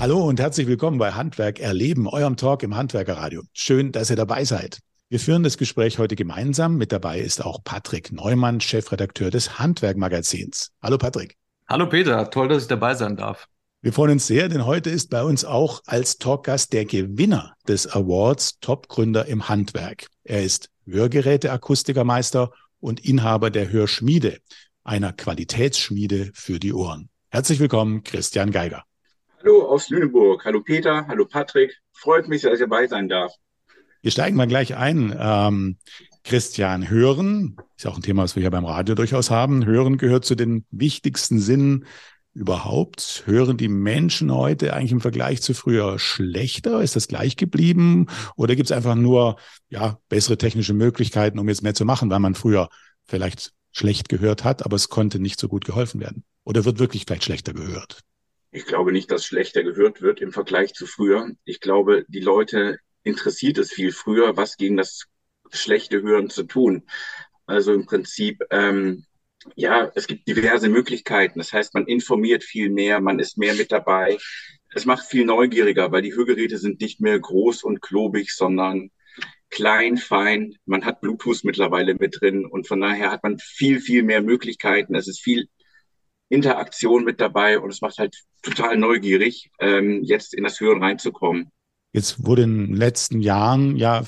Hallo und herzlich willkommen bei Handwerk erleben, eurem Talk im Handwerkerradio. Schön, dass ihr dabei seid. Wir führen das Gespräch heute gemeinsam. Mit dabei ist auch Patrick Neumann, Chefredakteur des Handwerkmagazins. Hallo Patrick. Hallo Peter, toll, dass ich dabei sein darf. Wir freuen uns sehr, denn heute ist bei uns auch als Talkgast der Gewinner des Awards Topgründer im Handwerk. Er ist Hörgeräteakustikermeister und Inhaber der Hörschmiede, einer Qualitätsschmiede für die Ohren. Herzlich willkommen, Christian Geiger. Hallo aus Lüneburg. Hallo Peter. Hallo Patrick. Freut mich, dass ich dabei sein darf. Wir steigen mal gleich ein. Ähm, Christian, Hören ist ja auch ein Thema, was wir hier beim Radio durchaus haben. Hören gehört zu den wichtigsten Sinnen überhaupt. Hören die Menschen heute eigentlich im Vergleich zu früher schlechter? Ist das gleich geblieben? Oder gibt es einfach nur ja, bessere technische Möglichkeiten, um jetzt mehr zu machen, weil man früher vielleicht schlecht gehört hat, aber es konnte nicht so gut geholfen werden? Oder wird wirklich vielleicht schlechter gehört? Ich glaube nicht, dass schlechter gehört wird im Vergleich zu früher. Ich glaube, die Leute interessiert es viel früher, was gegen das schlechte Hören zu tun. Also im Prinzip, ähm, ja, es gibt diverse Möglichkeiten. Das heißt, man informiert viel mehr, man ist mehr mit dabei. Es macht viel neugieriger, weil die Hörgeräte sind nicht mehr groß und klobig, sondern klein, fein. Man hat Bluetooth mittlerweile mit drin und von daher hat man viel, viel mehr Möglichkeiten. Es ist viel Interaktion mit dabei und es macht halt total neugierig, ähm, jetzt in das Hören reinzukommen. Jetzt wurde in den letzten Jahren ja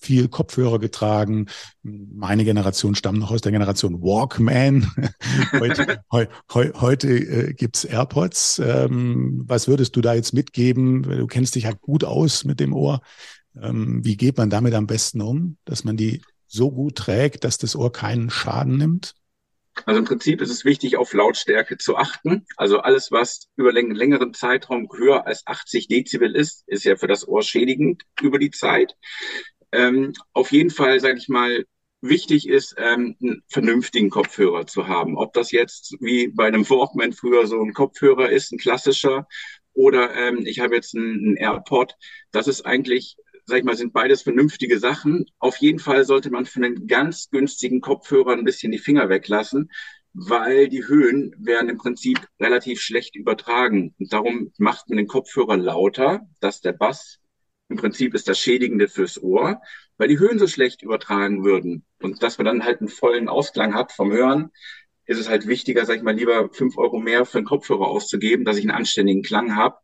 viel Kopfhörer getragen. Meine Generation stammt noch aus der Generation Walkman. heute heu, heu, heute äh, gibt's AirPods. Ähm, was würdest du da jetzt mitgeben? Du kennst dich ja gut aus mit dem Ohr. Ähm, wie geht man damit am besten um, dass man die so gut trägt, dass das Ohr keinen Schaden nimmt? Also im Prinzip ist es wichtig, auf Lautstärke zu achten. Also alles, was über einen längeren Zeitraum höher als 80 Dezibel ist, ist ja für das Ohr schädigend über die Zeit. Ähm, auf jeden Fall, sage ich mal, wichtig ist, ähm, einen vernünftigen Kopfhörer zu haben. Ob das jetzt wie bei einem Walkman früher so ein Kopfhörer ist, ein klassischer, oder ähm, ich habe jetzt einen, einen AirPod. Das ist eigentlich sag ich mal, sind beides vernünftige Sachen. Auf jeden Fall sollte man von den ganz günstigen Kopfhörern ein bisschen die Finger weglassen, weil die Höhen werden im Prinzip relativ schlecht übertragen. Und darum macht man den Kopfhörer lauter, dass der Bass im Prinzip ist das Schädigende fürs Ohr, weil die Höhen so schlecht übertragen würden. Und dass man dann halt einen vollen Ausklang hat vom Hören, ist es halt wichtiger, sag ich mal, lieber fünf Euro mehr für einen Kopfhörer auszugeben, dass ich einen anständigen Klang habe,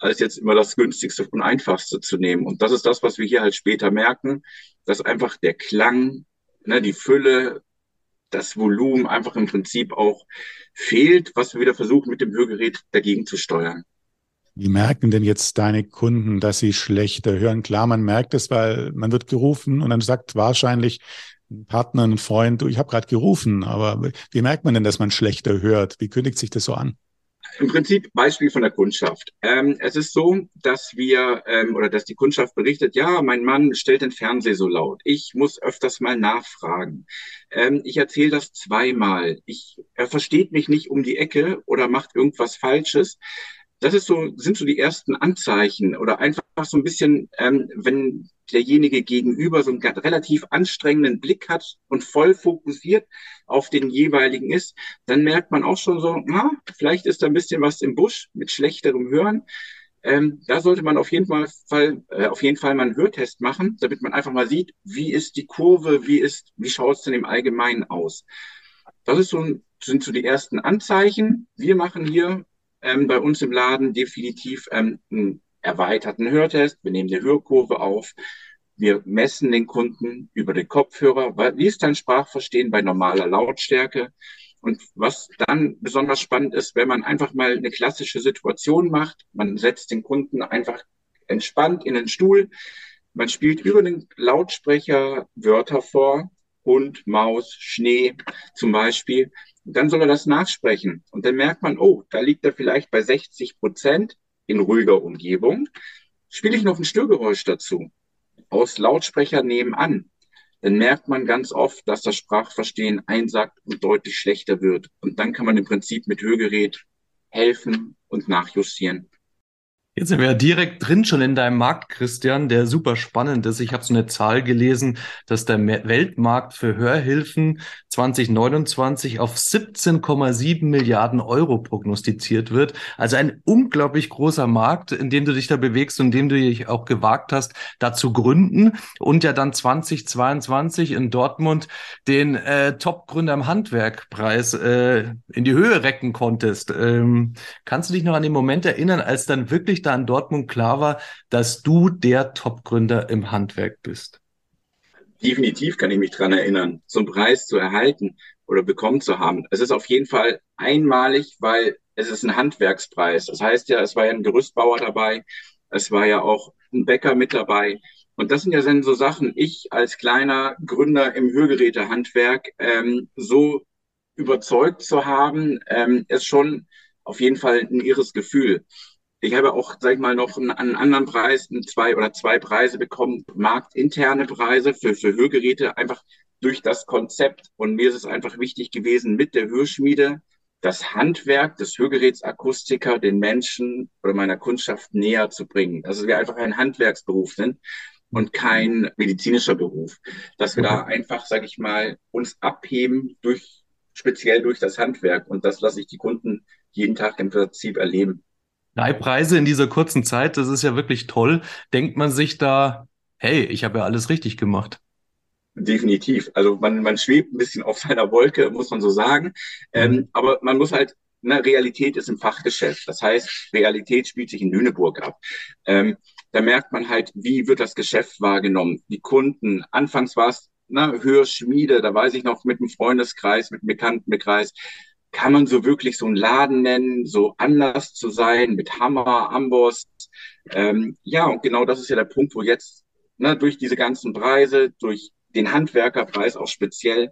als jetzt immer das günstigste und einfachste zu nehmen. Und das ist das, was wir hier halt später merken, dass einfach der Klang, ne, die Fülle, das Volumen einfach im Prinzip auch fehlt, was wir wieder versuchen mit dem Hörgerät dagegen zu steuern. Wie merken denn jetzt deine Kunden, dass sie schlechter hören? Klar, man merkt es, weil man wird gerufen und dann sagt wahrscheinlich ein Partner, ein Freund, du, ich habe gerade gerufen, aber wie merkt man denn, dass man schlechter hört? Wie kündigt sich das so an? Im Prinzip Beispiel von der Kundschaft. Ähm, es ist so, dass wir ähm, oder dass die Kundschaft berichtet, ja, mein Mann stellt den Fernseher so laut. Ich muss öfters mal nachfragen. Ähm, ich erzähle das zweimal. Ich, er versteht mich nicht um die Ecke oder macht irgendwas Falsches das ist so, sind so die ersten Anzeichen oder einfach so ein bisschen, ähm, wenn derjenige gegenüber so einen relativ anstrengenden Blick hat und voll fokussiert auf den jeweiligen ist, dann merkt man auch schon so, na, vielleicht ist da ein bisschen was im Busch mit schlechterem Hören. Ähm, da sollte man auf jeden Fall, äh, auf jeden Fall mal einen Hörtest machen, damit man einfach mal sieht, wie ist die Kurve, wie ist, wie schaut es denn im Allgemeinen aus. Das ist so, sind so die ersten Anzeichen. Wir machen hier ähm, bei uns im Laden definitiv ähm, einen erweiterten Hörtest. Wir nehmen die Hörkurve auf. Wir messen den Kunden über den Kopfhörer. Wie ist dein Sprachverstehen bei normaler Lautstärke? Und was dann besonders spannend ist, wenn man einfach mal eine klassische Situation macht, man setzt den Kunden einfach entspannt in den Stuhl, man spielt über den Lautsprecher Wörter vor, Hund, Maus, Schnee zum Beispiel dann soll er das nachsprechen. Und dann merkt man, oh, da liegt er vielleicht bei 60 Prozent in ruhiger Umgebung. Spiele ich noch ein Störgeräusch dazu aus Lautsprecher nebenan, dann merkt man ganz oft, dass das Sprachverstehen einsackt und deutlich schlechter wird. Und dann kann man im Prinzip mit Hörgerät helfen und nachjustieren. Jetzt sind wir ja direkt drin schon in deinem Markt, Christian, der super spannend ist. Ich habe so eine Zahl gelesen, dass der Weltmarkt für Hörhilfen 2029 auf 17,7 Milliarden Euro prognostiziert wird. Also ein unglaublich großer Markt, in dem du dich da bewegst und in dem du dich auch gewagt hast, da zu gründen und ja dann 2022 in Dortmund den äh, Top-Gründer im Handwerkpreis äh, in die Höhe recken konntest. Ähm, kannst du dich noch an den Moment erinnern, als dann wirklich wirklich da in Dortmund klar war, dass du der Top-Gründer im Handwerk bist? Definitiv kann ich mich dran erinnern, so einen Preis zu erhalten oder bekommen zu haben. Es ist auf jeden Fall einmalig, weil es ist ein Handwerkspreis. Das heißt ja, es war ja ein Gerüstbauer dabei, es war ja auch ein Bäcker mit dabei. Und das sind ja dann so Sachen, ich als kleiner Gründer im Hörgerätehandwerk ähm, so überzeugt zu haben, ähm, ist schon auf jeden Fall ein irres Gefühl. Ich habe auch, sag ich mal, noch einen, einen anderen Preis, einen zwei oder zwei Preise bekommen, marktinterne Preise für, für Hörgeräte, einfach durch das Konzept. Und mir ist es einfach wichtig gewesen, mit der Hörschmiede das Handwerk des Hörgerätsakustiker den Menschen oder meiner Kundschaft näher zu bringen. Dass wir einfach ein Handwerksberuf sind und kein medizinischer Beruf. Dass wir da einfach, sag ich mal, uns abheben durch, speziell durch das Handwerk. Und das lasse ich die Kunden jeden Tag im Prinzip erleben. Drei Preise in dieser kurzen Zeit, das ist ja wirklich toll. Denkt man sich da, hey, ich habe ja alles richtig gemacht. Definitiv. Also man, man schwebt ein bisschen auf seiner Wolke, muss man so sagen. Ähm, mhm. aber man muss halt, na, Realität ist im Fachgeschäft. Das heißt, Realität spielt sich in Lüneburg ab. Ähm, da merkt man halt, wie wird das Geschäft wahrgenommen. Die Kunden, anfangs war es na, Hörschmiede, da weiß ich noch mit dem Freundeskreis, mit dem Bekanntenkreis, kann man so wirklich so einen Laden nennen, so anders zu sein, mit Hammer, Amboss. Ähm, ja, und genau das ist ja der Punkt, wo jetzt ne, durch diese ganzen Preise, durch den Handwerkerpreis auch speziell,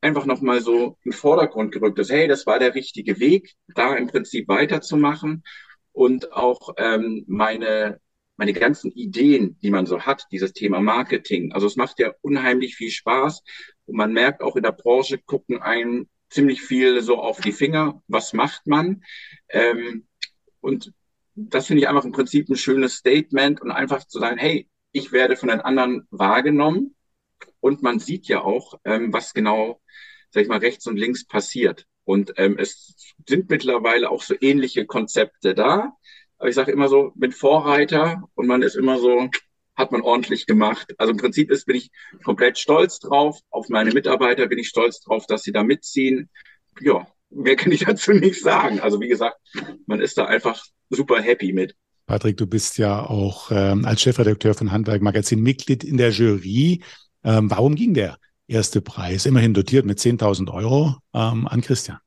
einfach nochmal so in den Vordergrund gerückt ist, hey, das war der richtige Weg, da im Prinzip weiterzumachen und auch ähm, meine meine ganzen Ideen, die man so hat, dieses Thema Marketing. Also es macht ja unheimlich viel Spaß und man merkt auch in der Branche gucken einen ziemlich viel so auf die Finger. Was macht man? Ähm, und das finde ich einfach im Prinzip ein schönes Statement und einfach zu sagen, hey, ich werde von den anderen wahrgenommen und man sieht ja auch, ähm, was genau, sag ich mal, rechts und links passiert. Und ähm, es sind mittlerweile auch so ähnliche Konzepte da. Aber ich sage immer so, mit Vorreiter und man ist immer so, hat man ordentlich gemacht. Also im Prinzip ist, bin ich komplett stolz drauf. Auf meine Mitarbeiter bin ich stolz drauf, dass sie da mitziehen. Ja, mehr kann ich dazu nicht sagen. Also wie gesagt, man ist da einfach super happy mit. Patrick, du bist ja auch ähm, als Chefredakteur von Handwerk Magazin Mitglied in der Jury. Ähm, warum ging der erste Preis, immerhin dotiert mit 10.000 Euro, ähm, an Christian?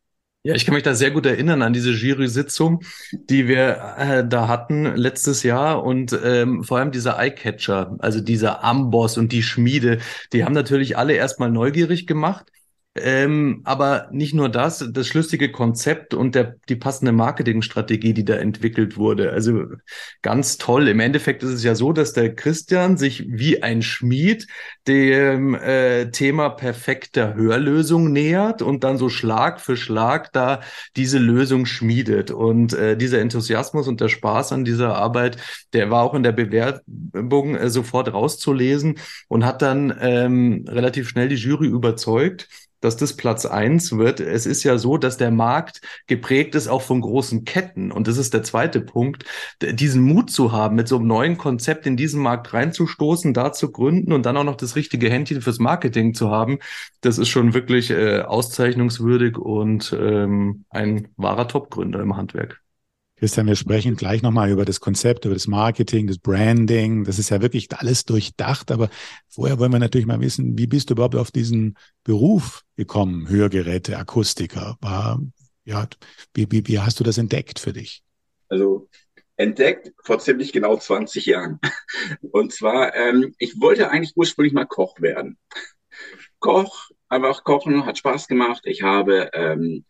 Ja, ich kann mich da sehr gut erinnern an diese Jury-Sitzung, die wir äh, da hatten letztes Jahr und ähm, vor allem dieser Eyecatcher, also dieser Amboss und die Schmiede, die haben natürlich alle erstmal neugierig gemacht. Ähm, aber nicht nur das, das schlüssige Konzept und der, die passende Marketingstrategie, die da entwickelt wurde. Also ganz toll. Im Endeffekt ist es ja so, dass der Christian sich wie ein Schmied dem äh, Thema perfekter Hörlösung nähert und dann so Schlag für Schlag da diese Lösung schmiedet. Und äh, dieser Enthusiasmus und der Spaß an dieser Arbeit, der war auch in der Bewerbung äh, sofort rauszulesen und hat dann ähm, relativ schnell die Jury überzeugt dass das Platz eins wird. Es ist ja so, dass der Markt geprägt ist auch von großen Ketten. Und das ist der zweite Punkt, diesen Mut zu haben, mit so einem neuen Konzept in diesen Markt reinzustoßen, da zu gründen und dann auch noch das richtige Händchen fürs Marketing zu haben. Das ist schon wirklich äh, auszeichnungswürdig und ähm, ein wahrer Topgründer im Handwerk. Christian, wir sprechen gleich nochmal über das Konzept, über das Marketing, das Branding. Das ist ja wirklich alles durchdacht. Aber vorher wollen wir natürlich mal wissen, wie bist du überhaupt auf diesen Beruf gekommen, Hörgeräte, Akustiker? War, ja, wie, wie, wie hast du das entdeckt für dich? Also entdeckt vor ziemlich genau 20 Jahren. Und zwar, ähm, ich wollte eigentlich ursprünglich mal Koch werden. Koch, einfach kochen, hat Spaß gemacht. Ich habe ähm,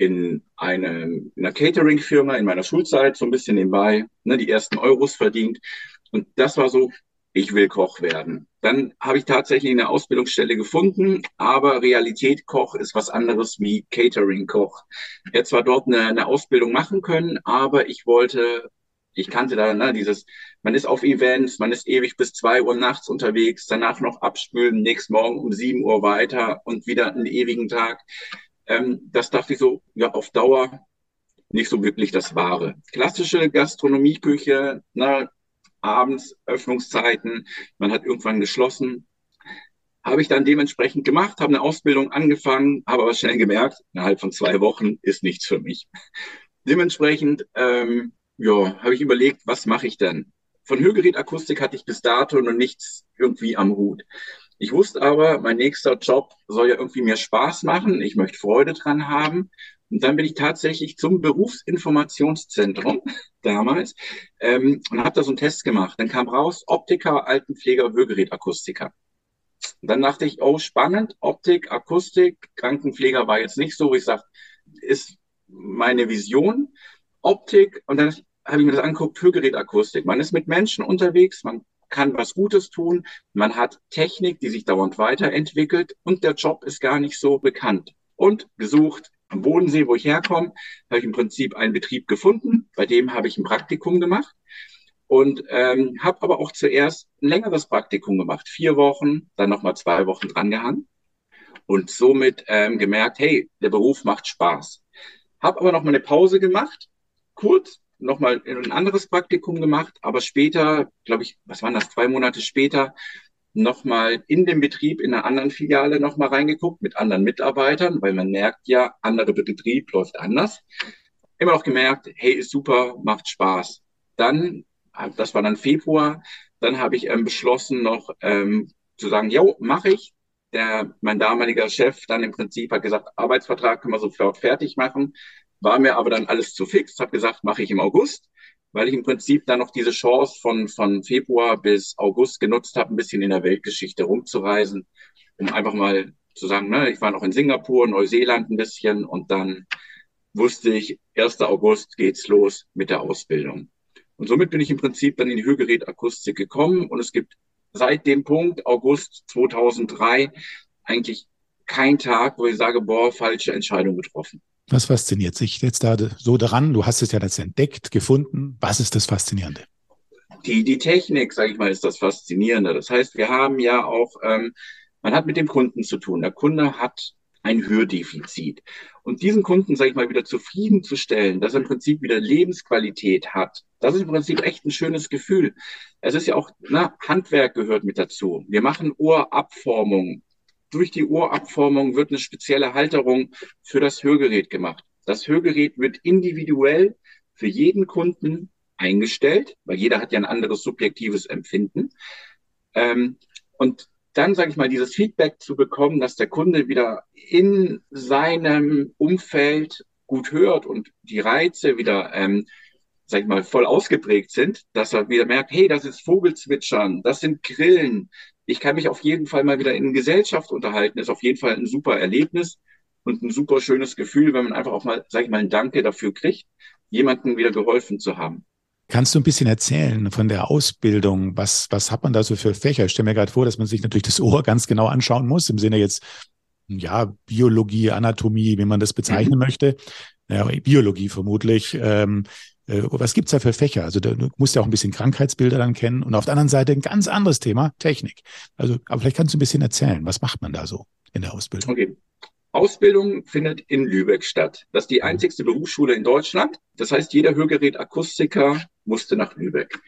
in, eine, in einer Catering-Firma in meiner Schulzeit so ein bisschen nebenbei ne, die ersten Euros verdient. Und das war so, ich will Koch werden. Dann habe ich tatsächlich eine Ausbildungsstelle gefunden, aber Realität Koch ist was anderes wie Catering Koch. Ich hätte zwar dort eine, eine Ausbildung machen können, aber ich wollte Ich kannte da ne, dieses, man ist auf Events, man ist ewig bis zwei Uhr nachts unterwegs, danach noch abspülen, nächsten Morgen um sieben Uhr weiter und wieder einen ewigen Tag. Ähm, das dachte ich so, ja, auf Dauer nicht so wirklich das Wahre. Klassische Gastronomieküche, na, ne, abends Öffnungszeiten, man hat irgendwann geschlossen. Habe ich dann dementsprechend gemacht, habe eine Ausbildung angefangen, habe aber schnell gemerkt, innerhalb von zwei Wochen ist nichts für mich. Dementsprechend ähm, ja, habe ich überlegt, was mache ich denn? Von Hörgerätakustik hatte ich bis dato noch nichts irgendwie am Hut. Ich wusste aber, mein nächster Job soll ja irgendwie mehr Spaß machen. Ich möchte Freude dran haben. Und dann bin ich tatsächlich zum Berufsinformationszentrum damals ähm, und habe da so einen Test gemacht. Dann kam raus Optiker, Altenpfleger, Hörgerätakustiker. Dann dachte ich, oh, spannend, Optik, Akustik, Krankenpfleger war jetzt nicht so, wo ich sage, ist meine Vision. Optik, und dann habe ich mir das angeguckt, Hörgerätakustik. Man ist mit Menschen unterwegs, man kann was Gutes tun, man hat Technik, die sich dauernd weiterentwickelt und der Job ist gar nicht so bekannt. Und gesucht am Bodensee, wo ich herkomme, habe ich im Prinzip einen Betrieb gefunden, bei dem habe ich ein Praktikum gemacht und ähm, habe aber auch zuerst ein längeres Praktikum gemacht, vier Wochen, dann nochmal zwei Wochen drangehangen und somit ähm, gemerkt, hey, der Beruf macht Spaß. Habe aber noch mal eine Pause gemacht, kurz, nochmal ein anderes Praktikum gemacht, aber später, glaube ich, was waren das, zwei Monate später, nochmal in den Betrieb in einer anderen Filiale nochmal reingeguckt mit anderen Mitarbeitern, weil man merkt ja, andere Betrieb läuft anders. Immer noch gemerkt, hey, ist super, macht Spaß. Dann, das war dann Februar, dann habe ich ähm, beschlossen noch ähm, zu sagen, jo, mache ich. Der, mein damaliger Chef dann im Prinzip hat gesagt, Arbeitsvertrag können wir sofort fertig machen. War mir aber dann alles zu fix, habe gesagt, mache ich im August, weil ich im Prinzip dann noch diese Chance von, von Februar bis August genutzt habe, ein bisschen in der Weltgeschichte rumzureisen, um einfach mal zu sagen, ne, ich war noch in Singapur, Neuseeland ein bisschen und dann wusste ich, 1. August geht's los mit der Ausbildung. Und somit bin ich im Prinzip dann in die Hörgerätakustik gekommen und es gibt seit dem Punkt August 2003 eigentlich kein Tag, wo ich sage, boah, falsche Entscheidung getroffen. Was fasziniert sich jetzt da so daran? Du hast es ja jetzt entdeckt, gefunden. Was ist das Faszinierende? Die, die Technik, sage ich mal, ist das Faszinierende. Das heißt, wir haben ja auch, ähm, man hat mit dem Kunden zu tun. Der Kunde hat ein Hördefizit. Und diesen Kunden, sage ich mal, wieder zufriedenzustellen, dass er im Prinzip wieder Lebensqualität hat, das ist im Prinzip echt ein schönes Gefühl. Es ist ja auch, na, Handwerk gehört mit dazu. Wir machen Ohrabformung durch die Ohrabformung wird eine spezielle Halterung für das Hörgerät gemacht. Das Hörgerät wird individuell für jeden Kunden eingestellt, weil jeder hat ja ein anderes subjektives Empfinden. Ähm, und dann, sage ich mal, dieses Feedback zu bekommen, dass der Kunde wieder in seinem Umfeld gut hört und die Reize wieder, ähm, sag ich mal, voll ausgeprägt sind, dass er wieder merkt, hey, das ist Vogelzwitschern, das sind Grillen, ich kann mich auf jeden Fall mal wieder in Gesellschaft unterhalten. Ist auf jeden Fall ein super Erlebnis und ein super schönes Gefühl, wenn man einfach auch mal, sag ich mal, ein Danke dafür kriegt, jemandem wieder geholfen zu haben. Kannst du ein bisschen erzählen von der Ausbildung? Was, was hat man da so für Fächer? Ich stelle mir gerade vor, dass man sich natürlich das Ohr ganz genau anschauen muss, im Sinne jetzt, ja, Biologie, Anatomie, wie man das bezeichnen mhm. möchte. Ja, Biologie vermutlich. Ähm, äh, was gibt's da für Fächer? Also du musst ja auch ein bisschen Krankheitsbilder dann kennen und auf der anderen Seite ein ganz anderes Thema, Technik. Also, aber vielleicht kannst du ein bisschen erzählen, was macht man da so in der Ausbildung? Okay. Ausbildung findet in Lübeck statt. Das ist die mhm. einzigste Berufsschule in Deutschland. Das heißt, jeder Hörgerätakustiker musste nach Lübeck.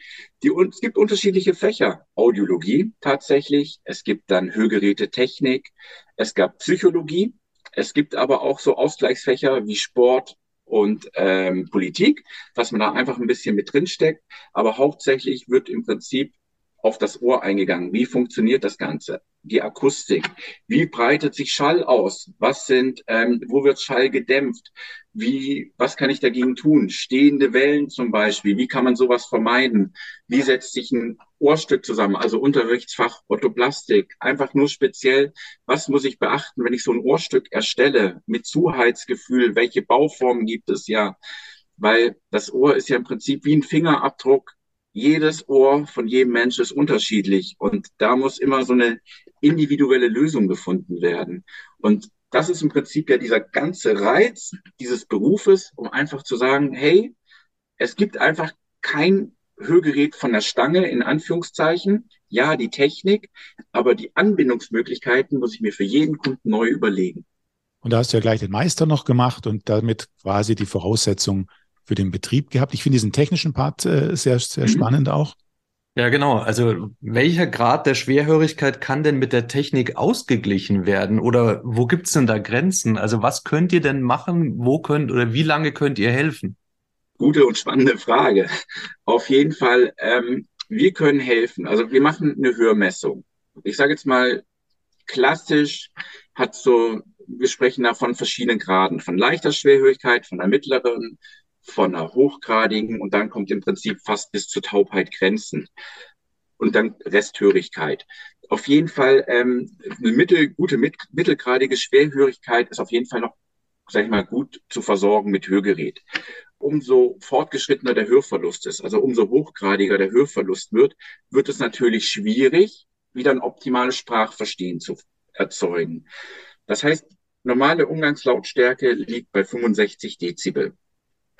Die, es gibt unterschiedliche Fächer. Audiologie tatsächlich. Es gibt dann Hörgerätetechnik. Es gab Psychologie. Es gibt aber auch so Ausgleichsfächer wie Sport, und ähm, Politik, dass man da einfach ein bisschen mit drin steckt. Aber hauptsächlich wird im Prinzip auf das Ohr eingegangen. Wie funktioniert das Ganze? Die Akustik. Wie breitet sich Schall aus? Was sind, ähm, wo wird Schall gedämpft? Wie, was kann ich dagegen tun? Stehende Wellen zum Beispiel. Wie kann man sowas vermeiden? Wie setzt sich ein Ohrstück zusammen? Also Unterrichtsfach Orthoplastik. Einfach nur speziell. Was muss ich beachten, wenn ich so ein Ohrstück erstelle? Mit Zuheitsgefühl. Welche Bauformen gibt es ja? Weil das Ohr ist ja im Prinzip wie ein Fingerabdruck jedes Ohr von jedem Mensch ist unterschiedlich und da muss immer so eine individuelle Lösung gefunden werden. Und das ist im Prinzip ja dieser ganze Reiz dieses Berufes, um einfach zu sagen, hey, es gibt einfach kein Hörgerät von der Stange, in Anführungszeichen. Ja, die Technik, aber die Anbindungsmöglichkeiten muss ich mir für jeden Kunden neu überlegen. Und da hast du ja gleich den Meister noch gemacht und damit quasi die Voraussetzung für den Betrieb gehabt. Ich finde diesen technischen Part äh, sehr, sehr mhm. spannend auch. Ja, genau. Also welcher Grad der Schwerhörigkeit kann denn mit der Technik ausgeglichen werden? Oder wo gibt's denn da Grenzen? Also was könnt ihr denn machen? Wo könnt oder wie lange könnt ihr helfen? Gute und spannende Frage. Auf jeden Fall, ähm, wir können helfen. Also wir machen eine Hörmessung. Ich sage jetzt mal, klassisch hat so, wir sprechen da von verschiedenen Graden, von leichter Schwerhörigkeit, von der mittleren, von einer hochgradigen und dann kommt im Prinzip fast bis zur Taubheit Grenzen und dann Resthörigkeit. Auf jeden Fall ähm, eine mittel, gute mit, mittelgradige Schwerhörigkeit ist auf jeden Fall noch, sag ich mal, gut zu versorgen mit Hörgerät. Umso fortgeschrittener der Hörverlust ist, also umso hochgradiger der Hörverlust wird, wird es natürlich schwierig, wieder ein optimales Sprachverstehen zu erzeugen. Das heißt, normale Umgangslautstärke liegt bei 65 Dezibel.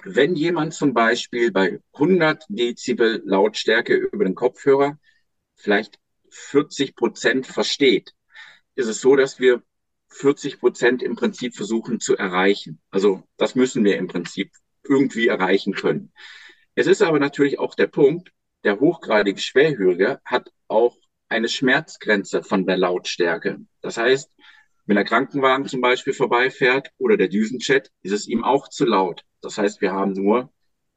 Wenn jemand zum Beispiel bei 100 Dezibel Lautstärke über den Kopfhörer vielleicht 40 Prozent versteht, ist es so, dass wir 40 Prozent im Prinzip versuchen zu erreichen. Also das müssen wir im Prinzip irgendwie erreichen können. Es ist aber natürlich auch der Punkt, der hochgradige Schwerhörige hat auch eine Schmerzgrenze von der Lautstärke. Das heißt, wenn der Krankenwagen zum Beispiel vorbeifährt oder der Düsenchat, ist es ihm auch zu laut. Das heißt, wir haben nur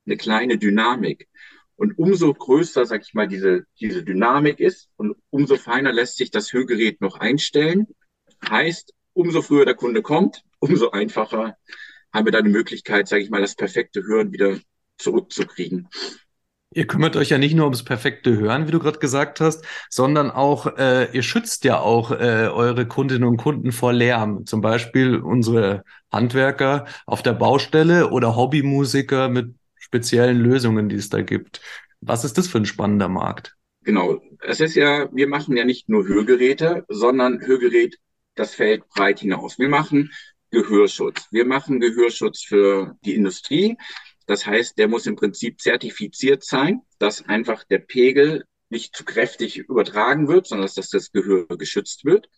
eine kleine Dynamik. Und umso größer, sag ich mal, diese, diese Dynamik ist und umso feiner lässt sich das Hörgerät noch einstellen. Heißt, umso früher der Kunde kommt, umso einfacher haben wir dann die Möglichkeit, sage ich mal, das perfekte Hören wieder zurückzukriegen. Ihr kümmert euch ja nicht nur ums perfekte Hören, wie du gerade gesagt hast, sondern auch, äh, ihr schützt ja auch äh, eure Kundinnen und Kunden vor Lärm. Zum Beispiel unsere Handwerker auf der Baustelle oder Hobbymusiker mit speziellen Lösungen, die es da gibt. Was ist das für ein spannender Markt? Genau. Es ist ja, wir machen ja nicht nur Hörgeräte, sondern Hörgerät, das fällt breit hinaus. Wir machen Gehörschutz. Wir machen Gehörschutz für die Industrie. Das heißt, der muss im Prinzip zertifiziert sein, dass einfach der Pegel nicht zu kräftig übertragen wird, sondern dass das Gehör geschützt wird.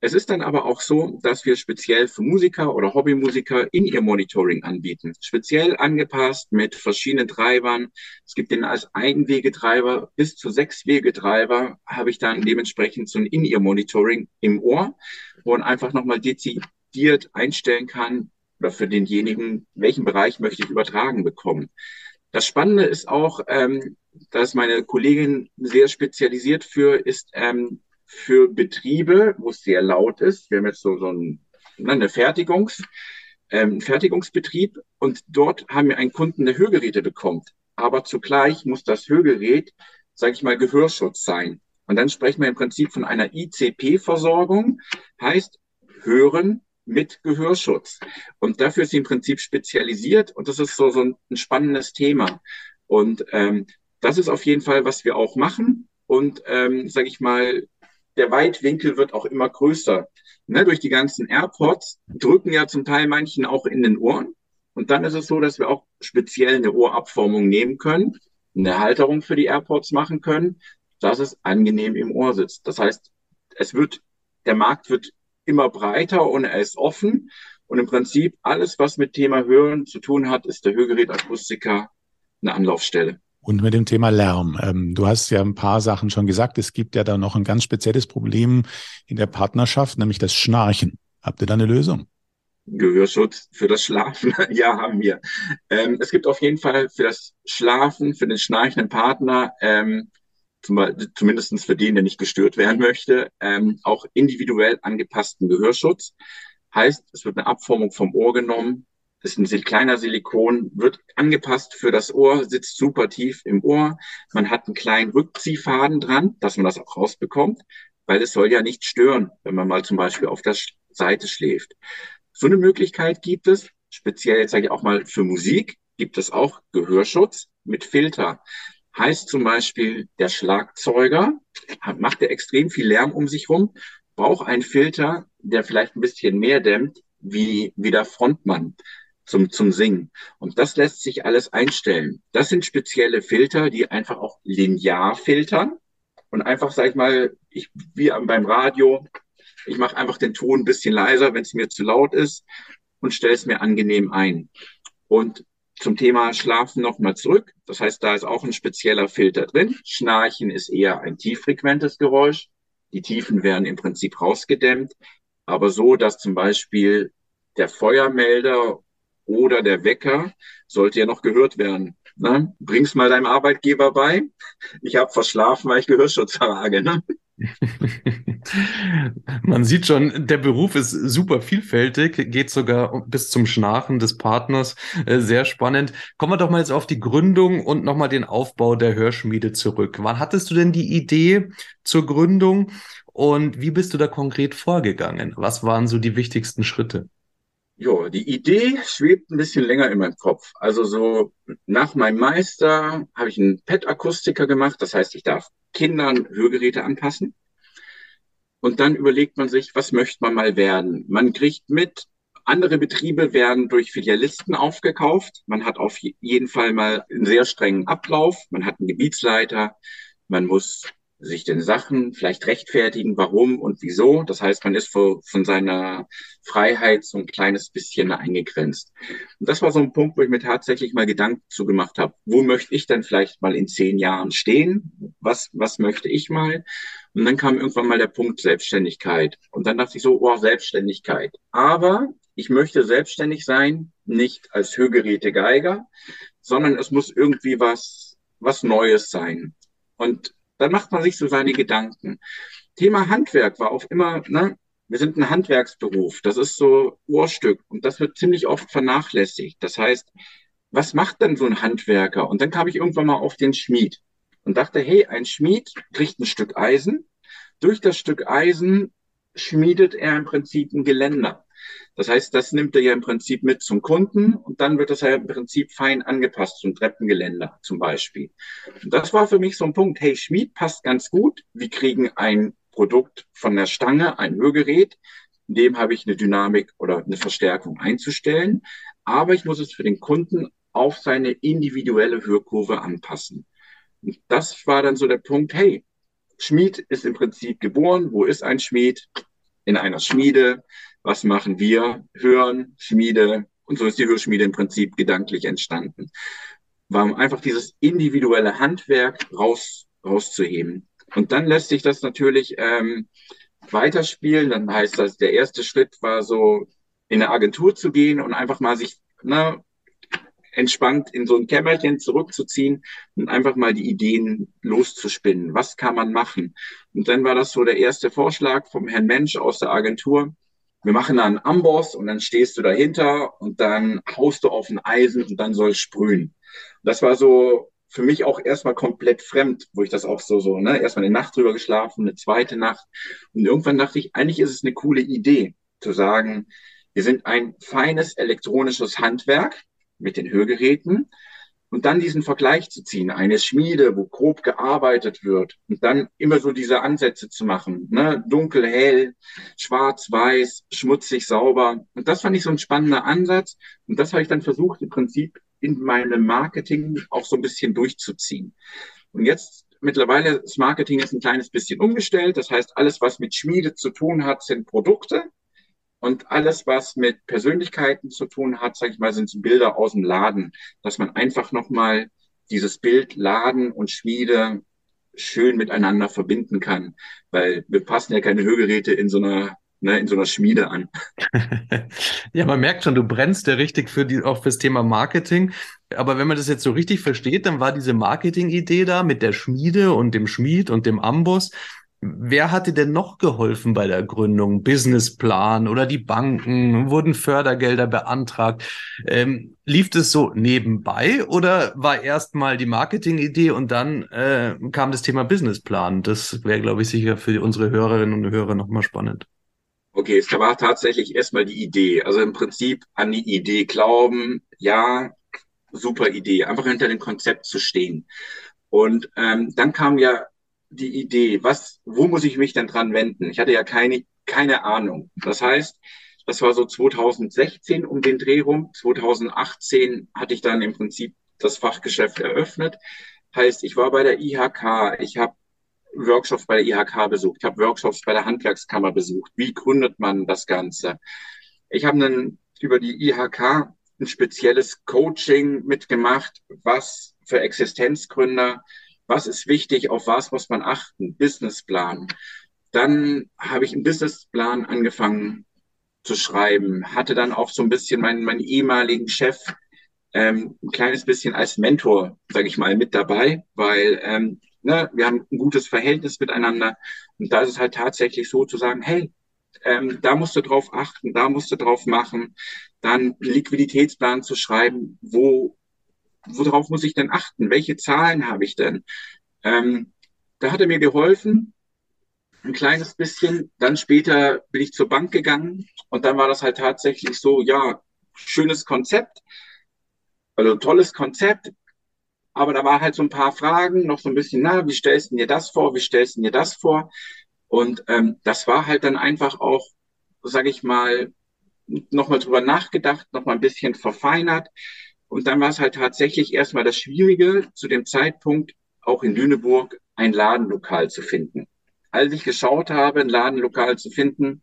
Es ist dann aber auch so, dass wir speziell für Musiker oder Hobbymusiker in ihr Monitoring anbieten. Speziell angepasst mit verschiedenen Treibern. Es gibt den als Einwegetreiber bis zu sechs Wegetreiber habe ich dann dementsprechend so ein in ihr Monitoring im Ohr, wo einfach nochmal dezidiert einstellen kann, oder für denjenigen, welchen Bereich möchte ich übertragen bekommen. Das Spannende ist auch, ähm, dass meine Kollegin sehr spezialisiert für ist ähm, für Betriebe, wo es sehr laut ist. Wir haben jetzt so, so ein, ne, eine Fertigungs, ähm, Fertigungsbetrieb und dort haben wir einen Kunden, der Hörgeräte bekommt. Aber zugleich muss das Hörgerät, sage ich mal, Gehörschutz sein. Und dann sprechen wir im Prinzip von einer ICP-Versorgung, heißt Hören, mit Gehörschutz. Und dafür ist sie im Prinzip spezialisiert und das ist so, so ein, spannendes Thema. Und ähm, das ist auf jeden Fall, was wir auch machen. Und ähm, sage ich mal, der Weitwinkel wird auch immer größer. Ne, durch die ganzen AirPods drücken ja zum Teil manchen auch in den Ohren. Und dann ist es so, dass wir auch speziell eine Ohrabformung nehmen können, eine Halterung für die AirPods machen können, dass es angenehm im Ohr sitzt. Das heißt, es wird, der Markt wird immer breiter und er ist offen. Und im Prinzip alles, was mit Thema Hören zu tun hat, ist der Hörgerätakustiker eine Anlaufstelle. Und mit dem Thema Lärm. Ähm, du hast ja ein paar Sachen schon gesagt. Es gibt ja da noch ein ganz spezielles Problem in der Partnerschaft, nämlich das Schnarchen. Habt ihr da eine Lösung? Gehörschutz für das Schlafen, ja, haben wir. Ähm, es gibt auf jeden Fall für das Schlafen, für den schnarchenden Partner ähm, zum, zumindest für den, der nicht gestört werden möchte, ähm, auch individuell angepassten Gehörschutz. Heißt, es wird eine Abformung vom Ohr genommen, ist ein kleiner Silikon, wird angepasst für das Ohr, sitzt super tief im Ohr. Man hat einen kleinen Rückziehfaden dran, dass man das auch rausbekommt, weil es soll ja nicht stören, wenn man mal zum Beispiel auf der Seite schläft. So eine Möglichkeit gibt es, speziell jetzt sage ich auch mal für Musik, gibt es auch Gehörschutz mit Filter. Heißt zum Beispiel, der Schlagzeuger macht er extrem viel Lärm um sich rum, braucht einen Filter, der vielleicht ein bisschen mehr dämmt wie, wie der Frontmann. zum, zum Singen. Und das lässt sich alles einstellen. Das sind spezielle Filter, die einfach auch linear filtern und einfach, sag ich mal, ich, wie beim Radio, ich mache einfach den Ton ein bisschen leiser, wenn es mir zu laut ist und stelle es mir angenehm ein. Und zum Thema Schlafen nochmal zurück. Das heißt, da ist auch ein spezieller Filter drin. Schnarchen ist eher ein tieffrequentes Geräusch. Die Tiefen werden im Prinzip rausgedämmt, aber so, dass zum Beispiel der Feuermelder oder der Wecker sollte ja noch gehört werden. Ne? Bring's mal deinem Arbeitgeber bei. Ich habe verschlafen, weil ich Gehörschutz trage. Ne? Man sieht schon, der Beruf ist super vielfältig, geht sogar bis zum Schnarchen des Partners. Äh, sehr spannend. Kommen wir doch mal jetzt auf die Gründung und nochmal den Aufbau der Hörschmiede zurück. Wann hattest du denn die Idee zur Gründung und wie bist du da konkret vorgegangen? Was waren so die wichtigsten Schritte? Ja, die Idee schwebt ein bisschen länger in meinem Kopf. Also so nach meinem Meister habe ich einen PET-Akustiker gemacht. Das heißt, ich darf Kindern Hörgeräte anpassen. Und dann überlegt man sich, was möchte man mal werden? Man kriegt mit, andere Betriebe werden durch Filialisten aufgekauft. Man hat auf jeden Fall mal einen sehr strengen Ablauf. Man hat einen Gebietsleiter. Man muss sich den Sachen vielleicht rechtfertigen, warum und wieso. Das heißt, man ist von, von seiner Freiheit so ein kleines bisschen eingegrenzt. Und das war so ein Punkt, wo ich mir tatsächlich mal Gedanken zugemacht habe. Wo möchte ich denn vielleicht mal in zehn Jahren stehen? Was, was möchte ich mal? Und dann kam irgendwann mal der Punkt Selbstständigkeit. Und dann dachte ich so, oh, Selbstständigkeit. Aber ich möchte selbstständig sein, nicht als Hörgeräte-Geiger, sondern es muss irgendwie was, was Neues sein. Und dann macht man sich so seine Gedanken. Thema Handwerk war auch immer, ne, wir sind ein Handwerksberuf. Das ist so Ohrstück und das wird ziemlich oft vernachlässigt. Das heißt, was macht denn so ein Handwerker? Und dann kam ich irgendwann mal auf den Schmied und dachte, hey, ein Schmied kriegt ein Stück Eisen. Durch das Stück Eisen schmiedet er im Prinzip ein Geländer. Das heißt, das nimmt er ja im Prinzip mit zum Kunden und dann wird das ja im Prinzip fein angepasst zum Treppengeländer zum Beispiel. Und das war für mich so ein Punkt, hey, Schmied passt ganz gut. Wir kriegen ein Produkt von der Stange, ein Hörgerät. In dem habe ich eine Dynamik oder eine Verstärkung einzustellen. Aber ich muss es für den Kunden auf seine individuelle Hörkurve anpassen. Und das war dann so der Punkt, hey, Schmied ist im Prinzip geboren. Wo ist ein Schmied? In einer Schmiede was machen wir? Hören, Schmiede. Und so ist die Hörschmiede im Prinzip gedanklich entstanden. War einfach dieses individuelle Handwerk raus, rauszuheben. Und dann lässt sich das natürlich ähm, weiterspielen. Dann heißt das, der erste Schritt war so, in eine Agentur zu gehen und einfach mal sich ne, entspannt in so ein Kämmerchen zurückzuziehen und einfach mal die Ideen loszuspinnen. Was kann man machen? Und dann war das so der erste Vorschlag vom Herrn Mensch aus der Agentur wir machen dann einen Amboss und dann stehst du dahinter und dann haust du auf ein Eisen und dann soll es sprühen. Das war so für mich auch erstmal komplett fremd, wo ich das auch so, so, ne, erstmal eine Nacht drüber geschlafen, eine zweite Nacht. Und irgendwann dachte ich, eigentlich ist es eine coole Idee, zu sagen, wir sind ein feines elektronisches Handwerk mit den Hörgeräten und dann diesen Vergleich zu ziehen, eine Schmiede, wo grob gearbeitet wird und dann immer so diese Ansätze zu machen, ne? dunkel, hell, schwarz, weiß, schmutzig, sauber. Und das fand ich so ein spannender Ansatz und das habe ich dann versucht im Prinzip in meinem Marketing auch so ein bisschen durchzuziehen. Und jetzt mittlerweile das Marketing ist ein kleines bisschen umgestellt. Das heißt, alles, was mit Schmiede zu tun hat, sind Produkte. Und alles, was mit Persönlichkeiten zu tun hat, sage ich mal, sind Bilder aus dem Laden, dass man einfach nochmal dieses Bild Laden und Schmiede schön miteinander verbinden kann, weil wir passen ja keine Hörgeräte in so einer ne, in so einer Schmiede an. ja, man merkt schon, du brennst ja richtig für die, auch fürs Thema Marketing. Aber wenn man das jetzt so richtig versteht, dann war diese Marketing-Idee da mit der Schmiede und dem Schmied und dem Amboss Wer hatte denn noch geholfen bei der Gründung? Businessplan oder die Banken? Wurden Fördergelder beantragt? Ähm, lief das so nebenbei oder war erst mal die Marketingidee und dann äh, kam das Thema Businessplan? Das wäre, glaube ich, sicher für unsere Hörerinnen und Hörer nochmal spannend. Okay, es war tatsächlich erstmal die Idee. Also im Prinzip an die Idee glauben, ja, super Idee, einfach hinter dem Konzept zu stehen. Und ähm, dann kam ja die Idee, was, wo muss ich mich denn dran wenden? Ich hatte ja keine, keine Ahnung. Das heißt, Das war so 2016 um den Dreh rum. 2018 hatte ich dann im Prinzip das Fachgeschäft eröffnet. Heißt, ich war bei der IHK, ich habe Workshops bei der IHK besucht, ich habe Workshops bei der Handwerkskammer besucht. Wie gründet man das Ganze? Ich habe dann über die IHK ein spezielles Coaching mitgemacht, was für Existenzgründer, was ist wichtig, auf was muss man achten, Businessplan. Dann habe ich einen Businessplan angefangen zu schreiben, hatte dann auch so ein bisschen meinen, meinen ehemaligen Chef ähm, ein kleines bisschen als Mentor, sage ich mal, mit dabei, weil ähm, ne, wir haben ein gutes Verhältnis miteinander. Und da ist es halt tatsächlich so zu sagen, hey, ähm, da musst du drauf achten, da musst du drauf machen, dann Liquiditätsplan zu schreiben, wo, worauf muss ich denn achten, welche Zahlen habe ich denn? Ähm, da hat er mir geholfen, ein kleines bisschen. Dann später bin ich zur Bank gegangen und dann war das halt tatsächlich so, ja, schönes Konzept, also tolles Konzept, aber da war halt so ein paar Fragen, noch so ein bisschen, na, wie stellst du dir das vor, wie stellst du dir das vor? Und ähm, das war halt dann einfach auch, sage ich mal, nochmal drüber nachgedacht, nochmal ein bisschen verfeinert. Und dann war es halt tatsächlich erstmal das Schwierige, zu dem Zeitpunkt auch in Lüneburg ein Ladenlokal zu finden. Als ich geschaut habe, ein Ladenlokal zu finden,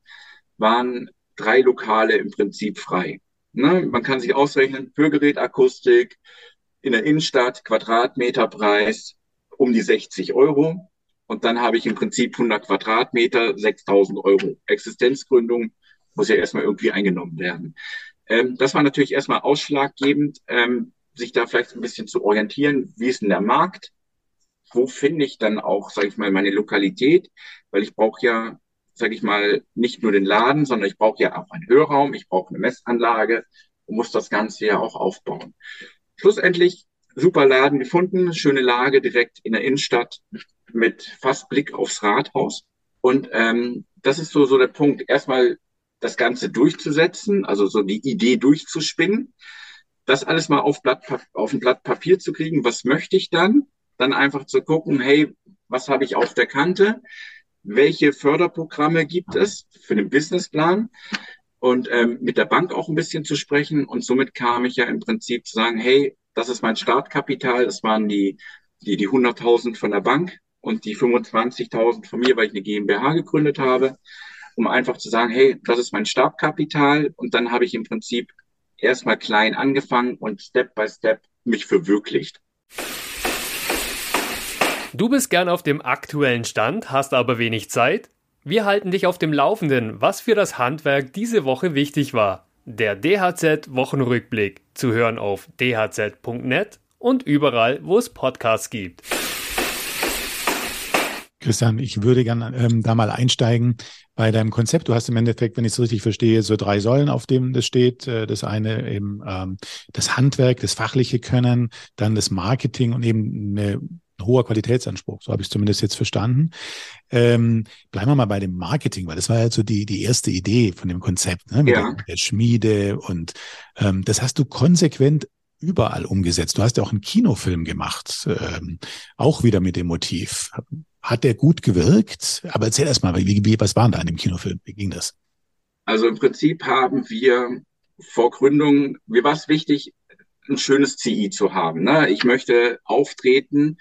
waren drei Lokale im Prinzip frei. Ne? Man kann sich ausrechnen, Hörgerätakustik in der Innenstadt, Quadratmeterpreis um die 60 Euro. Und dann habe ich im Prinzip 100 Quadratmeter, 6000 Euro. Existenzgründung muss ja erstmal irgendwie eingenommen werden. Ähm, das war natürlich erstmal ausschlaggebend, ähm, sich da vielleicht ein bisschen zu orientieren. Wie ist denn der Markt? Wo finde ich dann auch, sage ich mal, meine Lokalität? Weil ich brauche ja sage ich mal, nicht nur den Laden, sondern ich brauche ja auch einen Hörraum, ich brauche eine Messanlage und muss das Ganze ja auch aufbauen. Schlussendlich super Laden gefunden, schöne Lage direkt in der Innenstadt mit fast Blick aufs Rathaus. Und ähm, das ist so, so der Punkt. Erstmal das Ganze durchzusetzen, also so die Idee durchzuspinnen, das alles mal auf, Blatt, auf ein Blatt Papier zu kriegen. Was möchte ich dann? Dann einfach zu gucken, hey, was habe ich auf der Kante? welche Förderprogramme gibt es für den Businessplan und ähm, mit der Bank auch ein bisschen zu sprechen. Und somit kam ich ja im Prinzip zu sagen, hey, das ist mein Startkapital, das waren die, die, die 100.000 von der Bank und die 25.000 von mir, weil ich eine GmbH gegründet habe, um einfach zu sagen, hey, das ist mein Startkapital. Und dann habe ich im Prinzip erstmal klein angefangen und Step by Step mich verwirklicht. Du bist gern auf dem aktuellen Stand, hast aber wenig Zeit? Wir halten dich auf dem Laufenden, was für das Handwerk diese Woche wichtig war. Der DHZ Wochenrückblick zu hören auf dhz.net und überall, wo es Podcasts gibt. Christian, ich würde gerne ähm, da mal einsteigen bei deinem Konzept. Du hast im Endeffekt, wenn ich es richtig verstehe, so drei Säulen, auf denen das steht. Äh, das eine eben ähm, das Handwerk, das fachliche Können, dann das Marketing und eben eine ein hoher Qualitätsanspruch. So habe ich es zumindest jetzt verstanden. Ähm, bleiben wir mal bei dem Marketing, weil das war ja so die, die erste Idee von dem Konzept, ne? mit ja. der, der Schmiede und ähm, das hast du konsequent überall umgesetzt. Du hast ja auch einen Kinofilm gemacht, ähm, auch wieder mit dem Motiv. Hat der gut gewirkt? Aber erzähl erst mal, wie, wie, was war da in dem Kinofilm? Wie ging das? Also im Prinzip haben wir vor Gründung, mir war es wichtig, ein schönes CI zu haben. Ne? Ich möchte auftreten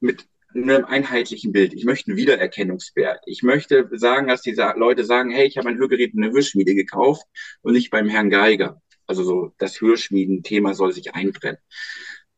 mit einem einheitlichen Bild. Ich möchte einen Wiedererkennungswert. Ich möchte sagen, dass die Leute sagen, hey, ich habe ein Hörgerät in der Hörschmiede gekauft und nicht beim Herrn Geiger. Also so das Hörschmieden-Thema soll sich einbrennen.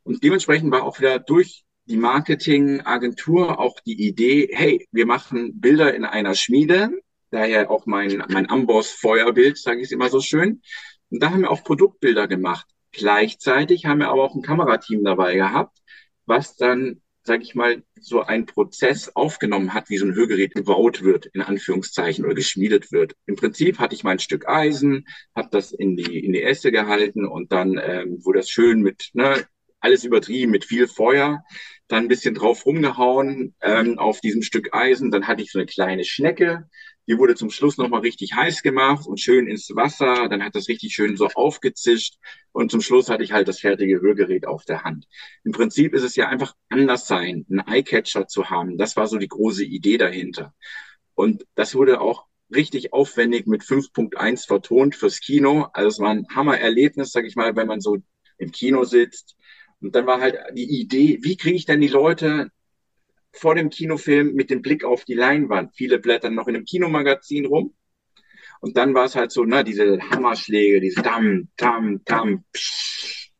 Und dementsprechend war auch wieder durch die Marketingagentur auch die Idee, hey, wir machen Bilder in einer Schmiede, daher auch mein, mein Amboss-Feuerbild, sage ich es immer so schön. Und da haben wir auch Produktbilder gemacht. Gleichzeitig haben wir aber auch ein Kamerateam dabei gehabt, was dann sage ich mal, so ein Prozess aufgenommen hat, wie so ein Hörgerät gebaut wird, in Anführungszeichen, oder geschmiedet wird. Im Prinzip hatte ich mein Stück Eisen, habe das in die, in die Äste gehalten und dann ähm, wurde das schön mit, ne, alles übertrieben, mit viel Feuer, dann ein bisschen drauf rumgehauen ähm, auf diesem Stück Eisen. Dann hatte ich so eine kleine Schnecke, die wurde zum Schluss nochmal richtig heiß gemacht und schön ins Wasser. Dann hat das richtig schön so aufgezischt. Und zum Schluss hatte ich halt das fertige Hörgerät auf der Hand. Im Prinzip ist es ja einfach anders sein, einen Eyecatcher zu haben. Das war so die große Idee dahinter. Und das wurde auch richtig aufwendig mit 5.1 vertont fürs Kino. Also es war ein Hammererlebnis, sag ich mal, wenn man so im Kino sitzt. Und dann war halt die Idee, wie kriege ich denn die Leute vor dem Kinofilm mit dem Blick auf die Leinwand? Viele blättern noch in einem Kinomagazin rum. Und dann war es halt so, ne, diese Hammerschläge, diese Dam, Dam, Dam, psch.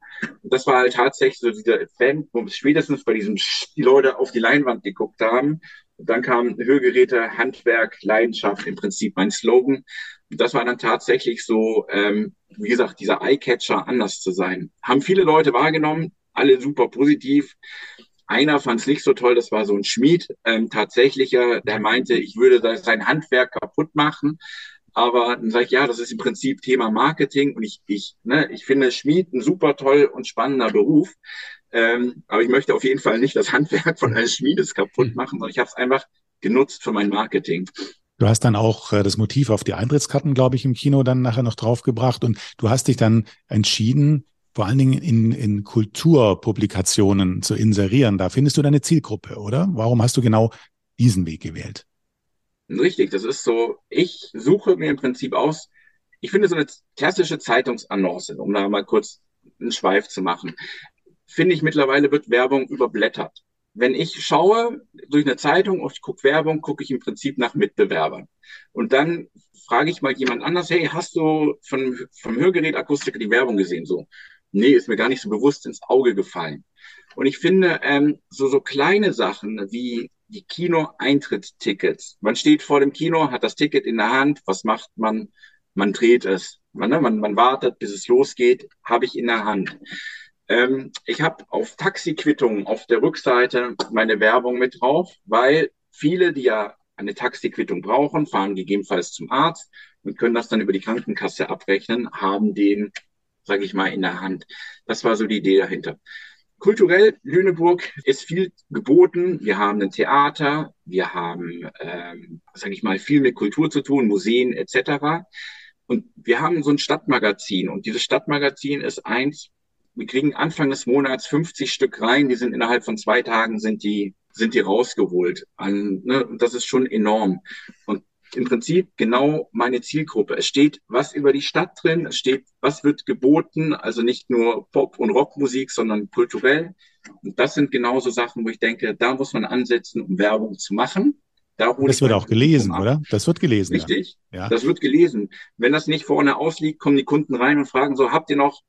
Und das war halt tatsächlich so dieser Event, wo spätestens bei diesem Psch die Leute auf die Leinwand geguckt haben. Und dann kam Hörgeräte, Handwerk, Leidenschaft, im Prinzip mein Slogan. Und das war dann tatsächlich so, ähm, wie gesagt, dieser Eyecatcher anders zu sein. Haben viele Leute wahrgenommen, alle super positiv. Einer fand es nicht so toll, das war so ein Schmied, ähm, tatsächlicher, der meinte, ich würde sein Handwerk kaputt machen. Aber dann sage ich, ja, das ist im Prinzip Thema Marketing und ich, ich, ne, ich finde Schmied ein super toll und spannender Beruf. Ähm, aber ich möchte auf jeden Fall nicht das Handwerk von eines Schmiedes kaputt hm. machen, sondern ich habe es einfach genutzt für mein Marketing. Du hast dann auch äh, das Motiv auf die Eintrittskarten, glaube ich, im Kino dann nachher noch draufgebracht und du hast dich dann entschieden, vor allen Dingen in, in Kulturpublikationen zu inserieren. Da findest du deine Zielgruppe, oder? Warum hast du genau diesen Weg gewählt? Richtig, das ist so, ich suche mir im Prinzip aus, ich finde so eine klassische Zeitungsannonce, um da mal kurz einen Schweif zu machen finde ich mittlerweile wird Werbung überblättert. Wenn ich schaue durch eine Zeitung und gucke Werbung, gucke ich im Prinzip nach Mitbewerbern. Und dann frage ich mal jemand anders, hey, hast du von, vom Hörgerät Akustiker die Werbung gesehen? So, nee, ist mir gar nicht so bewusst ins Auge gefallen. Und ich finde, ähm, so, so kleine Sachen wie die Kino-Eintrittstickets. Man steht vor dem Kino, hat das Ticket in der Hand. Was macht man? Man dreht es. Man, ne, man, man wartet, bis es losgeht, habe ich in der Hand. Ähm, ich habe auf Taxiquittungen auf der Rückseite meine Werbung mit drauf, weil viele, die ja eine Taxiquittung brauchen, fahren gegebenenfalls zum Arzt und können das dann über die Krankenkasse abrechnen, haben den, sage ich mal, in der Hand. Das war so die Idee dahinter. Kulturell, Lüneburg ist viel geboten. Wir haben ein Theater, wir haben, ähm, sage ich mal, viel mit Kultur zu tun, Museen etc. Und wir haben so ein Stadtmagazin und dieses Stadtmagazin ist eins, wir kriegen Anfang des Monats 50 Stück rein, die sind innerhalb von zwei Tagen sind die, sind die rausgeholt. An, ne, das ist schon enorm. Und im Prinzip genau meine Zielgruppe. Es steht was über die Stadt drin, es steht, was wird geboten, also nicht nur Pop- und Rockmusik, sondern kulturell. Und das sind genauso Sachen, wo ich denke, da muss man ansetzen, um Werbung zu machen. Da das wird auch gelesen, oder? Das wird gelesen. Richtig. Ja. Das wird gelesen. Wenn das nicht vorne ausliegt, kommen die Kunden rein und fragen so, habt ihr noch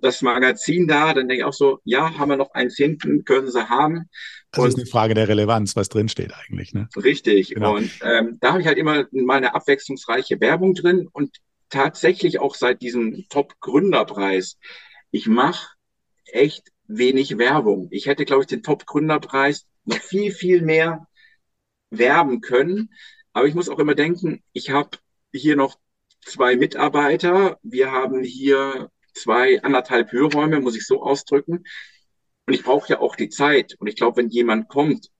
das Magazin da? Dann denke ich auch so, ja, haben wir noch eins hinten, können sie haben. Das und, ist eine Frage der Relevanz, was drinsteht eigentlich. Ne? Richtig. Genau. Und ähm, da habe ich halt immer mal eine abwechslungsreiche Werbung drin und tatsächlich auch seit diesem Top-Gründerpreis. Ich mache echt wenig Werbung. Ich hätte, glaube ich, den Top-Gründerpreis noch viel, viel mehr werben können. Aber ich muss auch immer denken, ich habe hier noch zwei Mitarbeiter. Wir haben hier zwei, anderthalb Hörräume, muss ich so ausdrücken. Und ich brauche ja auch die Zeit. Und ich glaube, wenn jemand kommt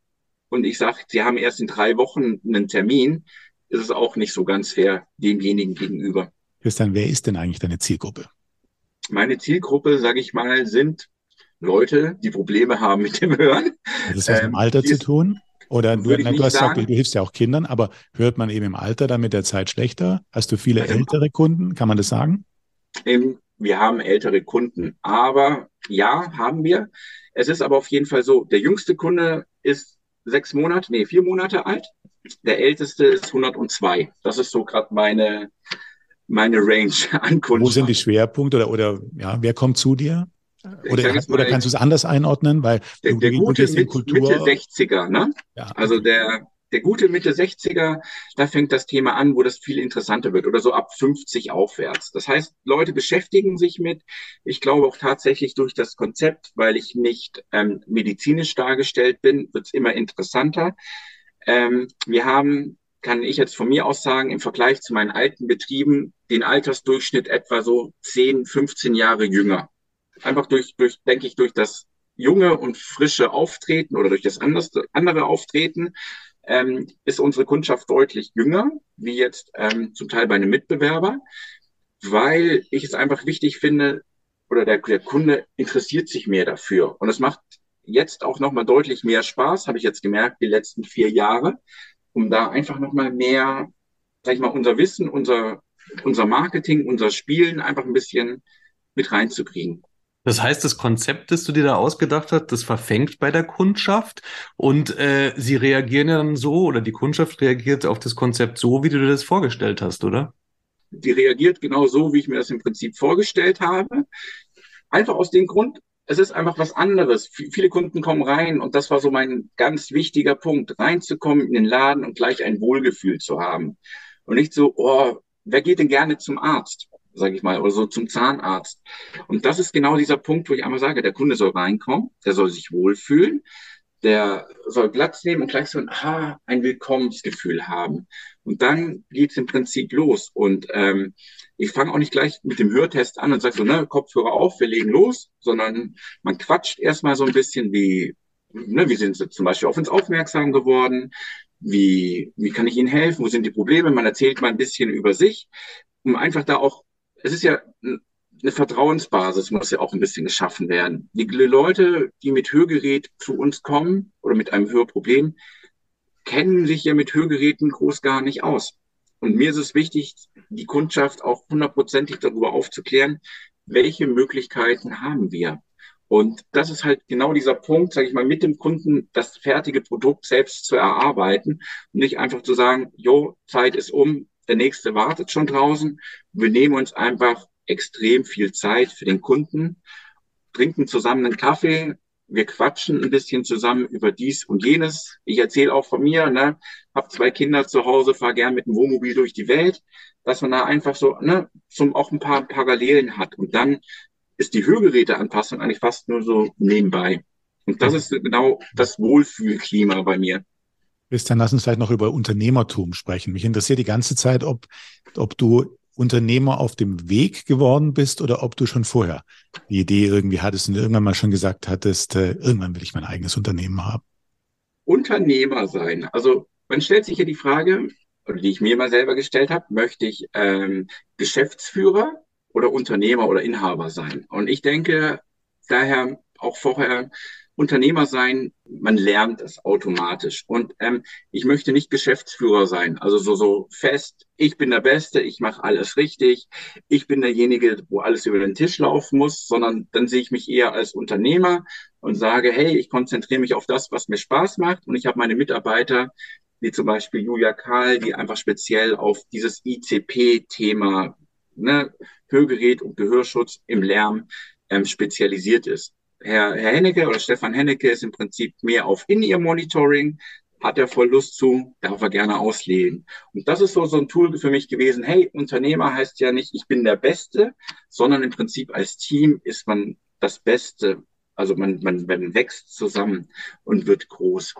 und ich sage, Sie haben erst in drei Wochen einen Termin, ist es auch nicht so ganz fair demjenigen gegenüber. Christian, wer ist denn eigentlich deine Zielgruppe? Meine Zielgruppe, sage ich mal, sind Leute, die Probleme haben mit dem Hören. Hat das was ähm, mit dem Alter zu tun? Oder du, nein, du hast gesagt, du hilfst ja auch Kindern, aber hört man eben im Alter dann mit der Zeit schlechter? Hast du viele also, ältere Kunden? Kann man das sagen? Wir haben ältere Kunden, aber ja, haben wir. Es ist aber auf jeden Fall so, der jüngste Kunde ist sechs Monate, nee, vier Monate alt. Der älteste ist 102. Das ist so gerade meine, meine Range an Kunden. Wo sind die Schwerpunkte oder, oder ja, wer kommt zu dir? Oder, mal, oder kannst du es anders einordnen? Weil der, der gute mit, Kultur... Mitte 60er, ne? Ja, also der, der gute Mitte 60er, da fängt das Thema an, wo das viel interessanter wird oder so ab 50 aufwärts. Das heißt, Leute beschäftigen sich mit, ich glaube auch tatsächlich durch das Konzept, weil ich nicht ähm, medizinisch dargestellt bin, wird es immer interessanter. Ähm, wir haben, kann ich jetzt von mir aus sagen, im Vergleich zu meinen alten Betrieben den Altersdurchschnitt etwa so 10, 15 Jahre jünger einfach durch, durch, denke ich, durch das junge und frische Auftreten oder durch das andere Auftreten ähm, ist unsere Kundschaft deutlich jünger, wie jetzt ähm, zum Teil bei einem Mitbewerber, weil ich es einfach wichtig finde, oder der, der Kunde interessiert sich mehr dafür. Und es macht jetzt auch nochmal deutlich mehr Spaß, habe ich jetzt gemerkt, die letzten vier Jahre, um da einfach nochmal mehr sag ich mal, unser Wissen, unser, unser Marketing, unser Spielen einfach ein bisschen mit reinzukriegen. Das heißt, das Konzept, das du dir da ausgedacht hast, das verfängt bei der Kundschaft und äh, sie reagieren ja dann so oder die Kundschaft reagiert auf das Konzept so, wie du dir das vorgestellt hast, oder? Die reagiert genau so, wie ich mir das im Prinzip vorgestellt habe. Einfach aus dem Grund, es ist einfach was anderes. Viele Kunden kommen rein und das war so mein ganz wichtiger Punkt, reinzukommen in den Laden und gleich ein Wohlgefühl zu haben. Und nicht so, oh, wer geht denn gerne zum Arzt? Sage ich mal, oder so zum Zahnarzt. Und das ist genau dieser Punkt, wo ich einmal sage, der Kunde soll reinkommen, der soll sich wohlfühlen, der soll Platz nehmen und gleich so ein, ah, ein Willkommensgefühl haben. Und dann geht's im Prinzip los. Und ähm, ich fange auch nicht gleich mit dem Hörtest an und sage so, ne, Kopfhörer auf, wir legen los, sondern man quatscht erstmal so ein bisschen, wie, ne, wie sind sie zum Beispiel auf uns aufmerksam geworden, wie, wie kann ich Ihnen helfen, wo sind die Probleme, man erzählt mal ein bisschen über sich, um einfach da auch es ist ja eine Vertrauensbasis muss ja auch ein bisschen geschaffen werden. Die Leute, die mit Hörgerät zu uns kommen oder mit einem Hörproblem, kennen sich ja mit Hörgeräten groß gar nicht aus. Und mir ist es wichtig, die Kundschaft auch hundertprozentig darüber aufzuklären, welche Möglichkeiten haben wir. Und das ist halt genau dieser Punkt, sage ich mal, mit dem Kunden das fertige Produkt selbst zu erarbeiten und nicht einfach zu sagen, jo, Zeit ist um, der nächste wartet schon draußen. Wir nehmen uns einfach extrem viel Zeit für den Kunden, trinken zusammen einen Kaffee, wir quatschen ein bisschen zusammen über dies und jenes. Ich erzähle auch von mir, ne, habe zwei Kinder zu Hause, fahre gern mit dem Wohnmobil durch die Welt, dass man da einfach so, ne, zum auch ein paar Parallelen hat. Und dann ist die Hörgeräteanpassung eigentlich fast nur so nebenbei. Und das ist genau das Wohlfühlklima bei mir. Christian, lass uns vielleicht noch über Unternehmertum sprechen. Mich interessiert die ganze Zeit, ob, ob du Unternehmer auf dem Weg geworden bist oder ob du schon vorher die Idee irgendwie hattest und irgendwann mal schon gesagt hattest, äh, irgendwann will ich mein eigenes Unternehmen haben. Unternehmer sein. Also man stellt sich ja die Frage, oder die ich mir mal selber gestellt habe, möchte ich ähm, Geschäftsführer oder Unternehmer oder Inhaber sein? Und ich denke daher auch vorher Unternehmer sein, man lernt es automatisch. Und ähm, ich möchte nicht Geschäftsführer sein, also so, so fest, ich bin der Beste, ich mache alles richtig, ich bin derjenige, wo alles über den Tisch laufen muss, sondern dann sehe ich mich eher als Unternehmer und sage, hey, ich konzentriere mich auf das, was mir Spaß macht und ich habe meine Mitarbeiter, wie zum Beispiel Julia Karl, die einfach speziell auf dieses ICP-Thema, ne, Hörgerät und Gehörschutz im Lärm ähm, spezialisiert ist. Herr, Herr Hennecke oder Stefan Hennecke ist im Prinzip mehr auf In-Ear-Monitoring, hat er voll Lust zu, darf er gerne auslehnen. Und das ist so, so ein Tool für mich gewesen. Hey, Unternehmer heißt ja nicht, ich bin der Beste, sondern im Prinzip als Team ist man das Beste. Also man, man, man wächst zusammen und wird groß.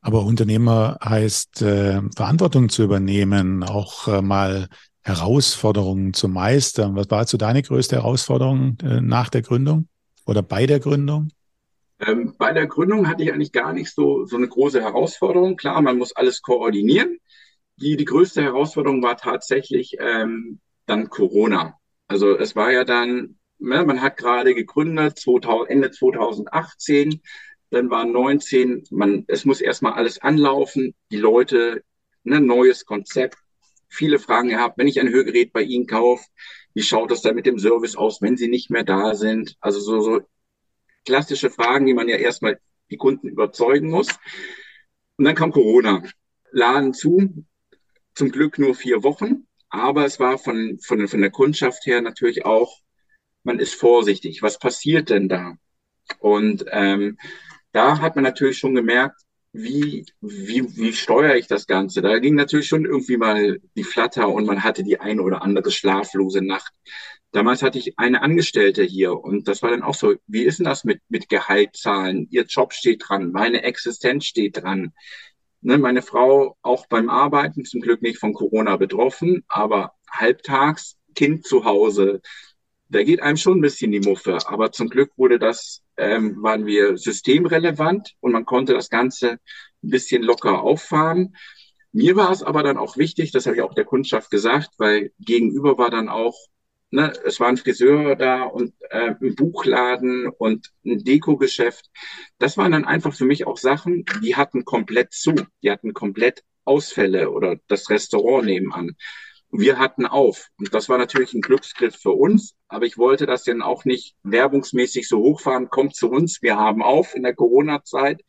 Aber Unternehmer heißt, äh, Verantwortung zu übernehmen, auch äh, mal Herausforderungen zu meistern. Was war so deine größte Herausforderung äh, nach der Gründung? Oder bei der Gründung? Ähm, bei der Gründung hatte ich eigentlich gar nicht so, so eine große Herausforderung. Klar, man muss alles koordinieren. Die, die größte Herausforderung war tatsächlich ähm, dann Corona. Also es war ja dann, ne, man hat gerade gegründet, 2000, Ende 2018, dann war 19, man, es muss erstmal alles anlaufen, die Leute, ne, neues Konzept, viele Fragen gehabt, wenn ich ein Hörgerät bei Ihnen kaufe, wie schaut das dann mit dem Service aus, wenn sie nicht mehr da sind? Also so, so klassische Fragen, die man ja erstmal die Kunden überzeugen muss. Und dann kam Corona. Laden zu, zum Glück nur vier Wochen, aber es war von, von, von der Kundschaft her natürlich auch, man ist vorsichtig. Was passiert denn da? Und ähm, da hat man natürlich schon gemerkt, wie, wie, wie steuere ich das Ganze? Da ging natürlich schon irgendwie mal die Flatter und man hatte die eine oder andere schlaflose Nacht. Damals hatte ich eine Angestellte hier und das war dann auch so, wie ist denn das mit, mit Gehaltszahlen? Ihr Job steht dran, meine Existenz steht dran. Ne, meine Frau auch beim Arbeiten, zum Glück nicht von Corona betroffen, aber halbtags, Kind zu Hause, da geht einem schon ein bisschen die Muffe. Aber zum Glück wurde das, ähm, waren wir systemrelevant und man konnte das Ganze ein bisschen locker auffahren. Mir war es aber dann auch wichtig, das habe ich auch der Kundschaft gesagt, weil gegenüber war dann auch ne, es war ein Friseur da und äh, ein Buchladen und ein Dekogeschäft. Das waren dann einfach für mich auch Sachen, die hatten komplett zu. Die hatten komplett Ausfälle oder das Restaurant nebenan. Wir hatten auf. Und das war natürlich ein Glücksgriff für uns. Aber ich wollte das dann auch nicht werbungsmäßig so hochfahren. Kommt zu uns, wir haben auf in der Corona-Zeit.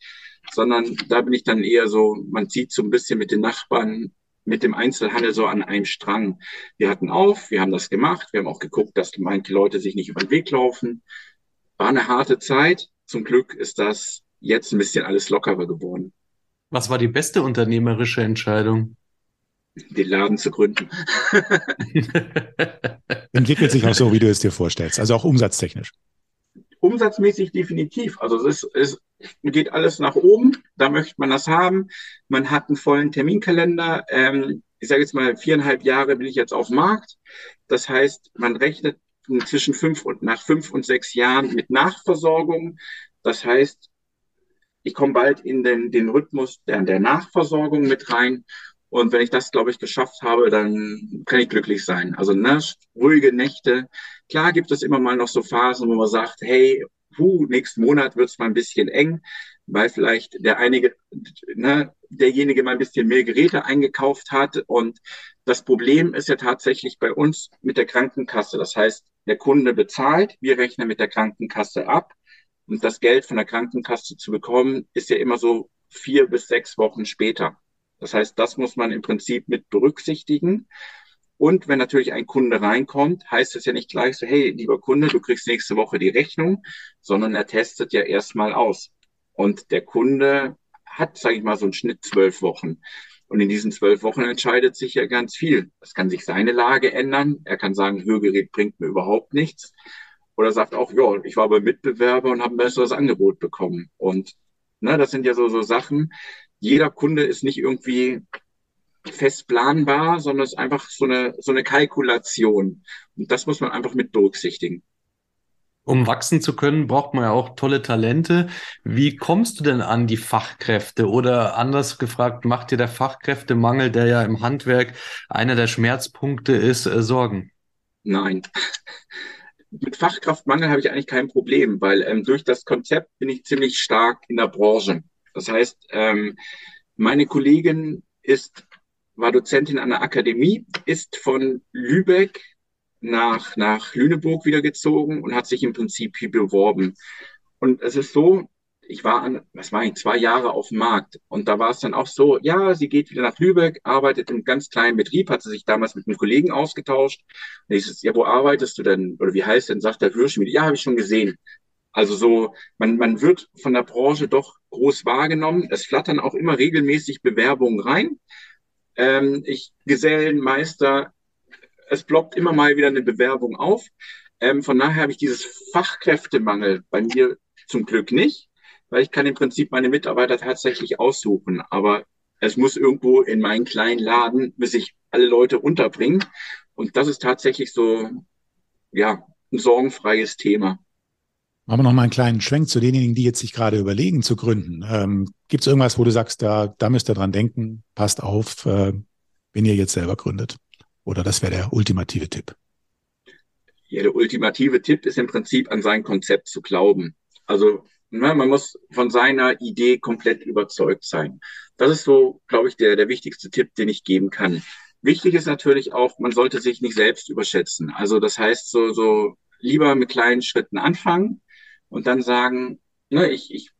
Sondern da bin ich dann eher so, man zieht so ein bisschen mit den Nachbarn mit dem Einzelhandel so an einem Strang. Wir hatten auf, wir haben das gemacht, wir haben auch geguckt, dass manche Leute sich nicht über den Weg laufen. War eine harte Zeit. Zum Glück ist das jetzt ein bisschen alles lockerer geworden. Was war die beste unternehmerische Entscheidung? Den Laden zu gründen. Entwickelt sich auch so, wie du es dir vorstellst, also auch umsatztechnisch. Umsatzmäßig definitiv. Also es, ist, es geht alles nach oben, da möchte man das haben. Man hat einen vollen Terminkalender. Ähm, ich sage jetzt mal, viereinhalb Jahre bin ich jetzt auf dem Markt. Das heißt, man rechnet zwischen fünf und nach fünf und sechs Jahren mit Nachversorgung. Das heißt, ich komme bald in den, den Rhythmus der, der Nachversorgung mit rein. Und wenn ich das, glaube ich, geschafft habe, dann kann ich glücklich sein. Also ne, ruhige Nächte. Klar gibt es immer mal noch so Phasen, wo man sagt, hey, puh, nächsten Monat wird es mal ein bisschen eng, weil vielleicht der einige, ne, derjenige mal ein bisschen mehr Geräte eingekauft hat. Und das Problem ist ja tatsächlich bei uns mit der Krankenkasse. Das heißt, der Kunde bezahlt, wir rechnen mit der Krankenkasse ab. Und das Geld von der Krankenkasse zu bekommen, ist ja immer so vier bis sechs Wochen später. Das heißt, das muss man im Prinzip mit berücksichtigen. Und wenn natürlich ein Kunde reinkommt, heißt es ja nicht gleich so, hey, lieber Kunde, du kriegst nächste Woche die Rechnung, sondern er testet ja erstmal aus. Und der Kunde hat, sage ich mal, so einen Schnitt zwölf Wochen. Und in diesen zwölf Wochen entscheidet sich ja ganz viel. Es kann sich seine Lage ändern. Er kann sagen, Hörgerät bringt mir überhaupt nichts. Oder sagt auch, ja, ich war bei Mitbewerber und habe ein besseres Angebot bekommen. Und ne, das sind ja so, so Sachen. Jeder Kunde ist nicht irgendwie fest planbar, sondern es ist einfach so eine, so eine Kalkulation. Und das muss man einfach mit berücksichtigen. Um wachsen zu können, braucht man ja auch tolle Talente. Wie kommst du denn an die Fachkräfte? Oder anders gefragt, macht dir der Fachkräftemangel, der ja im Handwerk einer der Schmerzpunkte ist, äh, Sorgen? Nein. Mit Fachkraftmangel habe ich eigentlich kein Problem, weil ähm, durch das Konzept bin ich ziemlich stark in der Branche. Das heißt, ähm, meine Kollegin ist war Dozentin an der Akademie, ist von Lübeck nach, nach Lüneburg wieder gezogen und hat sich im Prinzip hier beworben. Und es ist so, ich war an, was war ich, zwei Jahre auf dem Markt. Und da war es dann auch so, ja, sie geht wieder nach Lübeck, arbeitet im ganz kleinen Betrieb, hat sie sich damals mit einem Kollegen ausgetauscht. Und ich so, ja, wo arbeitest du denn? Oder wie heißt denn? Sagt der Hörschmied, ja, habe ich schon gesehen. Also so, man, man wird von der Branche doch groß wahrgenommen. Es flattern auch immer regelmäßig Bewerbungen rein. Ähm, ich Gesellenmeister, es ploppt immer mal wieder eine Bewerbung auf. Ähm, von daher habe ich dieses Fachkräftemangel bei mir zum Glück nicht, weil ich kann im Prinzip meine Mitarbeiter tatsächlich aussuchen. Aber es muss irgendwo in meinen kleinen Laden, bis ich alle Leute unterbringen. Und das ist tatsächlich so, ja, ein sorgenfreies Thema. Machen wir noch mal einen kleinen Schwenk zu denjenigen, die jetzt sich gerade überlegen zu gründen. Ähm, Gibt es irgendwas, wo du sagst, da, da müsst ihr dran denken, passt auf, äh, wenn ihr jetzt selber gründet? Oder das wäre der ultimative Tipp? Ja, der ultimative Tipp ist im Prinzip an sein Konzept zu glauben. Also ne, man muss von seiner Idee komplett überzeugt sein. Das ist so, glaube ich, der, der wichtigste Tipp, den ich geben kann. Wichtig ist natürlich auch, man sollte sich nicht selbst überschätzen. Also das heißt, so, so lieber mit kleinen Schritten anfangen und dann sagen, ne, ich, ich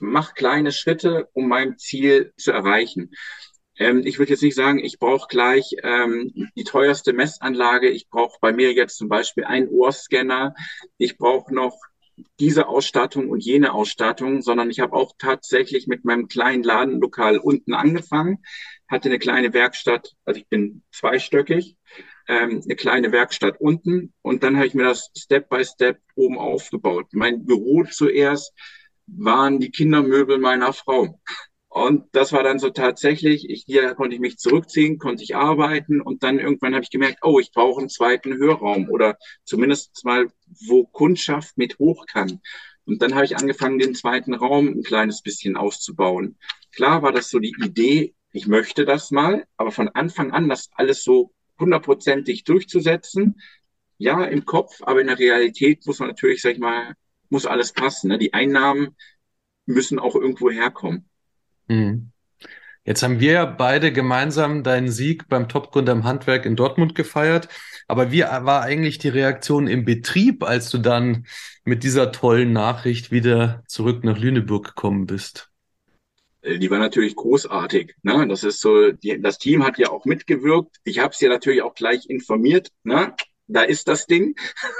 mache kleine Schritte, um mein Ziel zu erreichen. Ähm, ich würde jetzt nicht sagen, ich brauche gleich ähm, die teuerste Messanlage. Ich brauche bei mir jetzt zum Beispiel einen Ohrscanner. Ich brauche noch diese Ausstattung und jene Ausstattung, sondern ich habe auch tatsächlich mit meinem kleinen Ladenlokal unten angefangen, hatte eine kleine Werkstatt, also ich bin zweistöckig ähm, eine kleine Werkstatt unten und dann habe ich mir das Step by Step oben aufgebaut. Mein Büro zuerst waren die Kindermöbel meiner Frau. Und das war dann so tatsächlich, ich, hier konnte ich mich zurückziehen, konnte ich arbeiten und dann irgendwann habe ich gemerkt, oh, ich brauche einen zweiten Hörraum oder zumindest mal, wo Kundschaft mit hoch kann. Und dann habe ich angefangen, den zweiten Raum ein kleines bisschen auszubauen. Klar war das so die Idee, ich möchte das mal, aber von Anfang an das alles so hundertprozentig durchzusetzen, ja, im Kopf, aber in der Realität muss man natürlich, sag ich mal, muss alles passen. Ne? Die Einnahmen müssen auch irgendwo herkommen. Mhm. Jetzt haben wir ja beide gemeinsam deinen Sieg beim Topgründer im Handwerk in Dortmund gefeiert. Aber wie war eigentlich die Reaktion im Betrieb, als du dann mit dieser tollen Nachricht wieder zurück nach Lüneburg gekommen bist? Äh, die war natürlich großartig. Ne? Das ist so, die, das Team hat ja auch mitgewirkt. Ich habe es ja natürlich auch gleich informiert. Ne? da ist das Ding.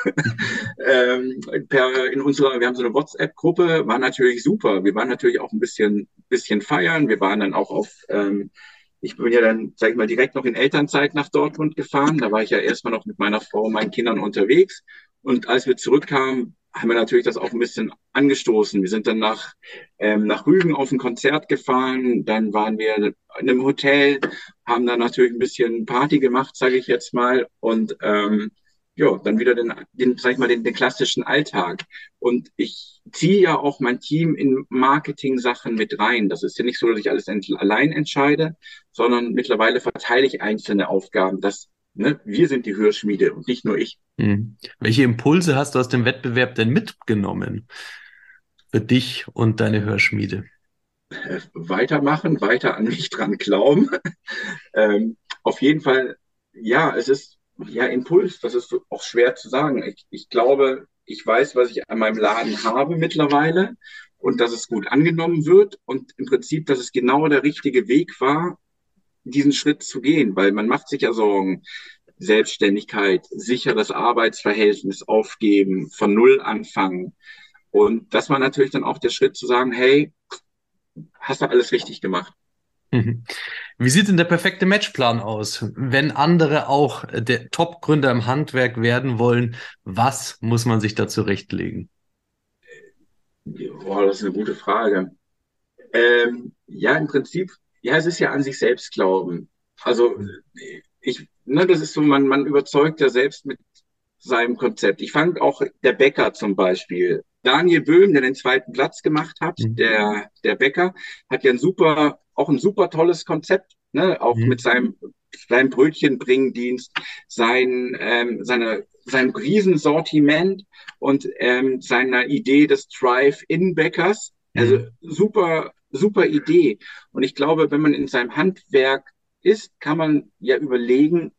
ähm, per, in unserer, wir haben so eine WhatsApp-Gruppe, war natürlich super. Wir waren natürlich auch ein bisschen, bisschen feiern. Wir waren dann auch auf, ähm, ich bin ja dann, sag ich mal, direkt noch in Elternzeit nach Dortmund gefahren. Da war ich ja erstmal noch mit meiner Frau und meinen Kindern unterwegs. Und als wir zurückkamen, haben wir natürlich das auch ein bisschen angestoßen. Wir sind dann nach, ähm, nach Rügen auf ein Konzert gefahren, dann waren wir in einem Hotel, haben dann natürlich ein bisschen Party gemacht, sage ich jetzt mal, und ähm, ja, dann wieder den, den sag ich mal, den, den klassischen Alltag. Und ich ziehe ja auch mein Team in Marketing-Sachen mit rein. Das ist ja nicht so, dass ich alles allein entscheide, sondern mittlerweile verteile ich einzelne Aufgaben, dass Ne? Wir sind die Hörschmiede und nicht nur ich. Hm. Welche Impulse hast du aus dem Wettbewerb denn mitgenommen für dich und deine Hörschmiede? Äh, weitermachen, weiter an mich dran glauben. ähm, auf jeden Fall, ja, es ist ja Impuls, das ist auch schwer zu sagen. Ich, ich glaube, ich weiß, was ich an meinem Laden habe mittlerweile und dass es gut angenommen wird und im Prinzip, dass es genau der richtige Weg war, diesen Schritt zu gehen, weil man macht sich ja Sorgen. Selbstständigkeit, sicheres Arbeitsverhältnis aufgeben, von Null anfangen. Und das war natürlich dann auch der Schritt zu sagen, hey, hast du alles richtig gemacht. Mhm. Wie sieht denn der perfekte Matchplan aus? Wenn andere auch der Top-Gründer im Handwerk werden wollen, was muss man sich da zurechtlegen? Boah, das ist eine gute Frage. Ähm, ja, im Prinzip ja, es ist ja an sich selbst glauben. Also ich, ne, das ist so, man, man überzeugt ja selbst mit seinem Konzept. Ich fand auch der Bäcker zum Beispiel. Daniel Böhm, der den zweiten Platz gemacht hat, mhm. der, der Bäcker, hat ja ein super, auch ein super tolles Konzept, ne, auch mhm. mit seinem, seinem Brötchenbringdienst, sein, ähm, seine, seinem Riesensortiment und ähm, seiner Idee des Drive-In-Bäckers. Also mhm. super super Idee. Und ich glaube, wenn man in seinem Handwerk ist, kann man ja überlegen,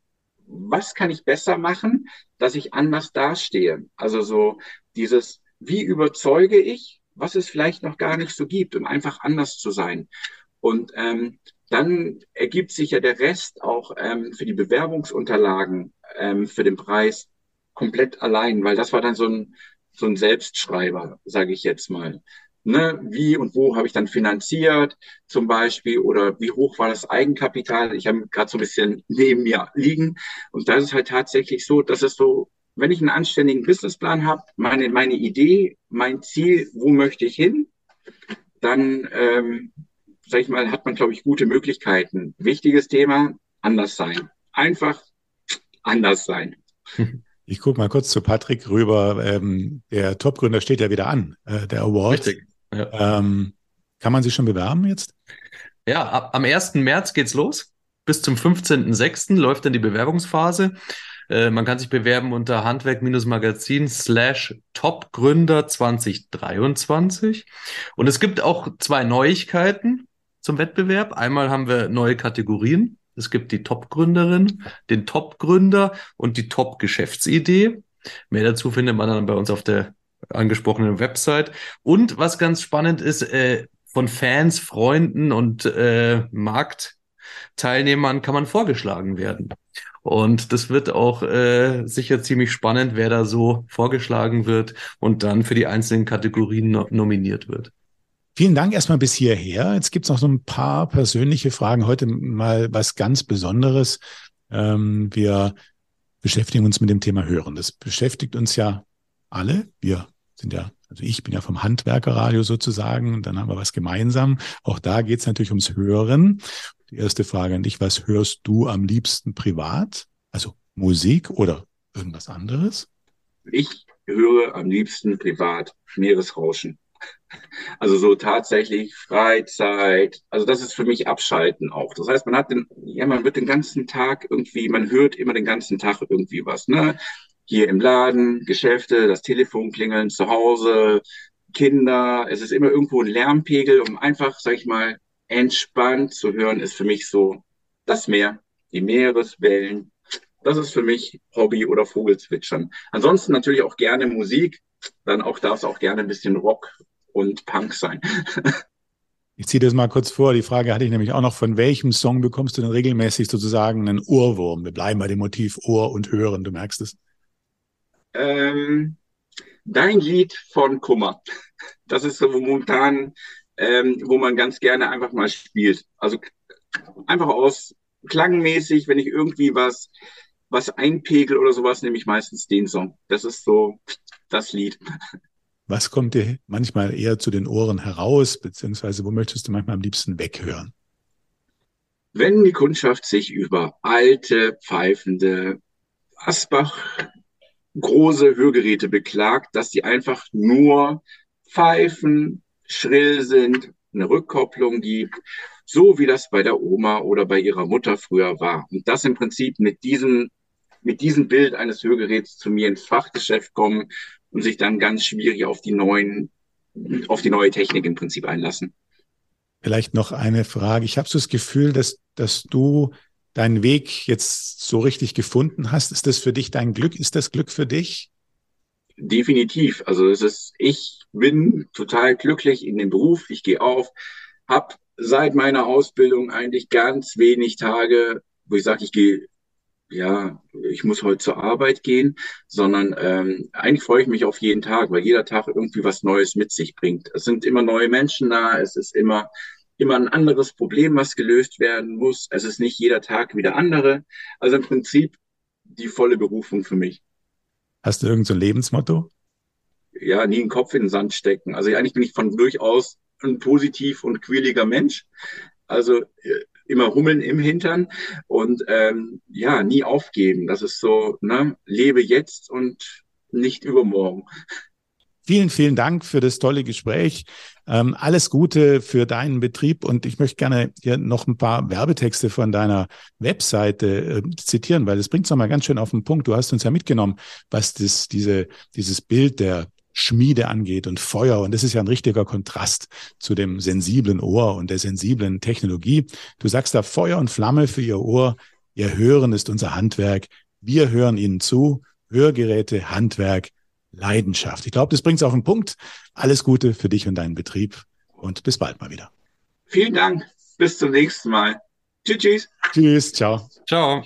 was kann ich besser machen, dass ich anders dastehe. Also so dieses, wie überzeuge ich, was es vielleicht noch gar nicht so gibt, um einfach anders zu sein. Und ähm, dann ergibt sich ja der Rest auch ähm, für die Bewerbungsunterlagen ähm, für den Preis komplett allein, weil das war dann so ein, so ein Selbstschreiber, sage ich jetzt mal ne, wie und wo habe ich dann finanziert zum Beispiel oder wie hoch war das Eigenkapital. Ich habe gerade so ein bisschen neben mir liegen und da ist es halt tatsächlich so, dass es so, wenn ich einen anständigen Businessplan habe, meine, meine Idee, mein Ziel, wo möchte ich hin, dann, ähm, sag ich mal, hat man, glaube ich, gute Möglichkeiten. Wichtiges Thema, anders sein. Einfach anders sein. Ich gucke mal kurz zu Patrick rüber. Ähm, der Topgründer steht ja wieder an, äh, der Award. Richtig. Ja. Ähm, kann man sich schon bewerben jetzt? Ja, ab, am 1. März geht's los. Bis zum 15.06. läuft dann die Bewerbungsphase. Äh, man kann sich bewerben unter Handwerk-Magazin slash Topgründer 2023. Und es gibt auch zwei Neuigkeiten zum Wettbewerb. Einmal haben wir neue Kategorien. Es gibt die Top-Gründerin, den Top-Gründer und die Top-Geschäftsidee. Mehr dazu findet man dann bei uns auf der angesprochenen Website. Und was ganz spannend ist, äh, von Fans, Freunden und äh, Marktteilnehmern kann man vorgeschlagen werden. Und das wird auch äh, sicher ziemlich spannend, wer da so vorgeschlagen wird und dann für die einzelnen Kategorien no nominiert wird. Vielen Dank erstmal bis hierher. Jetzt gibt's noch so ein paar persönliche Fragen. Heute mal was ganz Besonderes. Ähm, wir beschäftigen uns mit dem Thema Hören. Das beschäftigt uns ja alle. Wir sind ja, also ich bin ja vom Handwerkerradio sozusagen und dann haben wir was gemeinsam. Auch da geht es natürlich ums Hören. Die erste Frage an dich, was hörst du am liebsten privat? Also Musik oder irgendwas anderes? Ich höre am liebsten privat Meeresrauschen. Also so tatsächlich Freizeit. Also das ist für mich Abschalten auch. Das heißt, man hat den, ja, man wird den ganzen Tag irgendwie, man hört immer den ganzen Tag irgendwie was, ne? hier im Laden, Geschäfte, das Telefon klingeln, zu Hause, Kinder. Es ist immer irgendwo ein Lärmpegel, um einfach, sag ich mal, entspannt zu hören, ist für mich so das Meer, die Meereswellen. Das ist für mich Hobby oder Vogelzwitschern. Ansonsten natürlich auch gerne Musik. Dann auch darf es auch gerne ein bisschen Rock und Punk sein. Ich ziehe das mal kurz vor. Die Frage hatte ich nämlich auch noch. Von welchem Song bekommst du denn regelmäßig sozusagen einen Ohrwurm? Wir bleiben bei dem Motiv Ohr und Hören. Du merkst es. Ähm, dein Lied von Kummer. Das ist so momentan, ähm, wo man ganz gerne einfach mal spielt. Also einfach aus klangmäßig, wenn ich irgendwie was, was einpegel oder sowas, nehme ich meistens den Song. Das ist so das Lied. Was kommt dir manchmal eher zu den Ohren heraus, beziehungsweise wo möchtest du manchmal am liebsten weghören? Wenn die Kundschaft sich über alte, pfeifende Asbach große Hörgeräte beklagt, dass die einfach nur pfeifen, schrill sind, eine Rückkopplung gibt, so wie das bei der Oma oder bei ihrer Mutter früher war. Und das im Prinzip mit diesem, mit diesem Bild eines Hörgeräts zu mir ins Fachgeschäft kommen und sich dann ganz schwierig auf die neuen, auf die neue Technik im Prinzip einlassen. Vielleicht noch eine Frage. Ich habe so das Gefühl, dass, dass du deinen Weg jetzt so richtig gefunden hast. Ist das für dich dein Glück? Ist das Glück für dich? Definitiv. Also es ist, ich bin total glücklich in dem Beruf. Ich gehe auf, habe seit meiner Ausbildung eigentlich ganz wenig Tage, wo ich sage, ich gehe ja, ich muss heute zur Arbeit gehen, sondern ähm, eigentlich freue ich mich auf jeden Tag, weil jeder Tag irgendwie was Neues mit sich bringt. Es sind immer neue Menschen da, es ist immer immer ein anderes Problem, was gelöst werden muss. Es ist nicht jeder Tag wieder andere. Also im Prinzip die volle Berufung für mich. Hast du irgendein so Lebensmotto? Ja, nie den Kopf in den Sand stecken. Also eigentlich bin ich von durchaus ein positiv und quirliger Mensch. Also äh, immer Hummeln im Hintern und ähm, ja, nie aufgeben. Das ist so, ne, lebe jetzt und nicht übermorgen. Vielen, vielen Dank für das tolle Gespräch. Ähm, alles Gute für deinen Betrieb und ich möchte gerne hier noch ein paar Werbetexte von deiner Webseite äh, zitieren, weil das bringt es nochmal ganz schön auf den Punkt. Du hast uns ja mitgenommen, was das, diese, dieses Bild der Schmiede angeht und Feuer. Und das ist ja ein richtiger Kontrast zu dem sensiblen Ohr und der sensiblen Technologie. Du sagst da Feuer und Flamme für Ihr Ohr. Ihr Hören ist unser Handwerk. Wir hören Ihnen zu. Hörgeräte, Handwerk, Leidenschaft. Ich glaube, das bringt es auf den Punkt. Alles Gute für dich und deinen Betrieb und bis bald mal wieder. Vielen Dank. Bis zum nächsten Mal. Tschüss. Tschüss. Ciao. Ciao.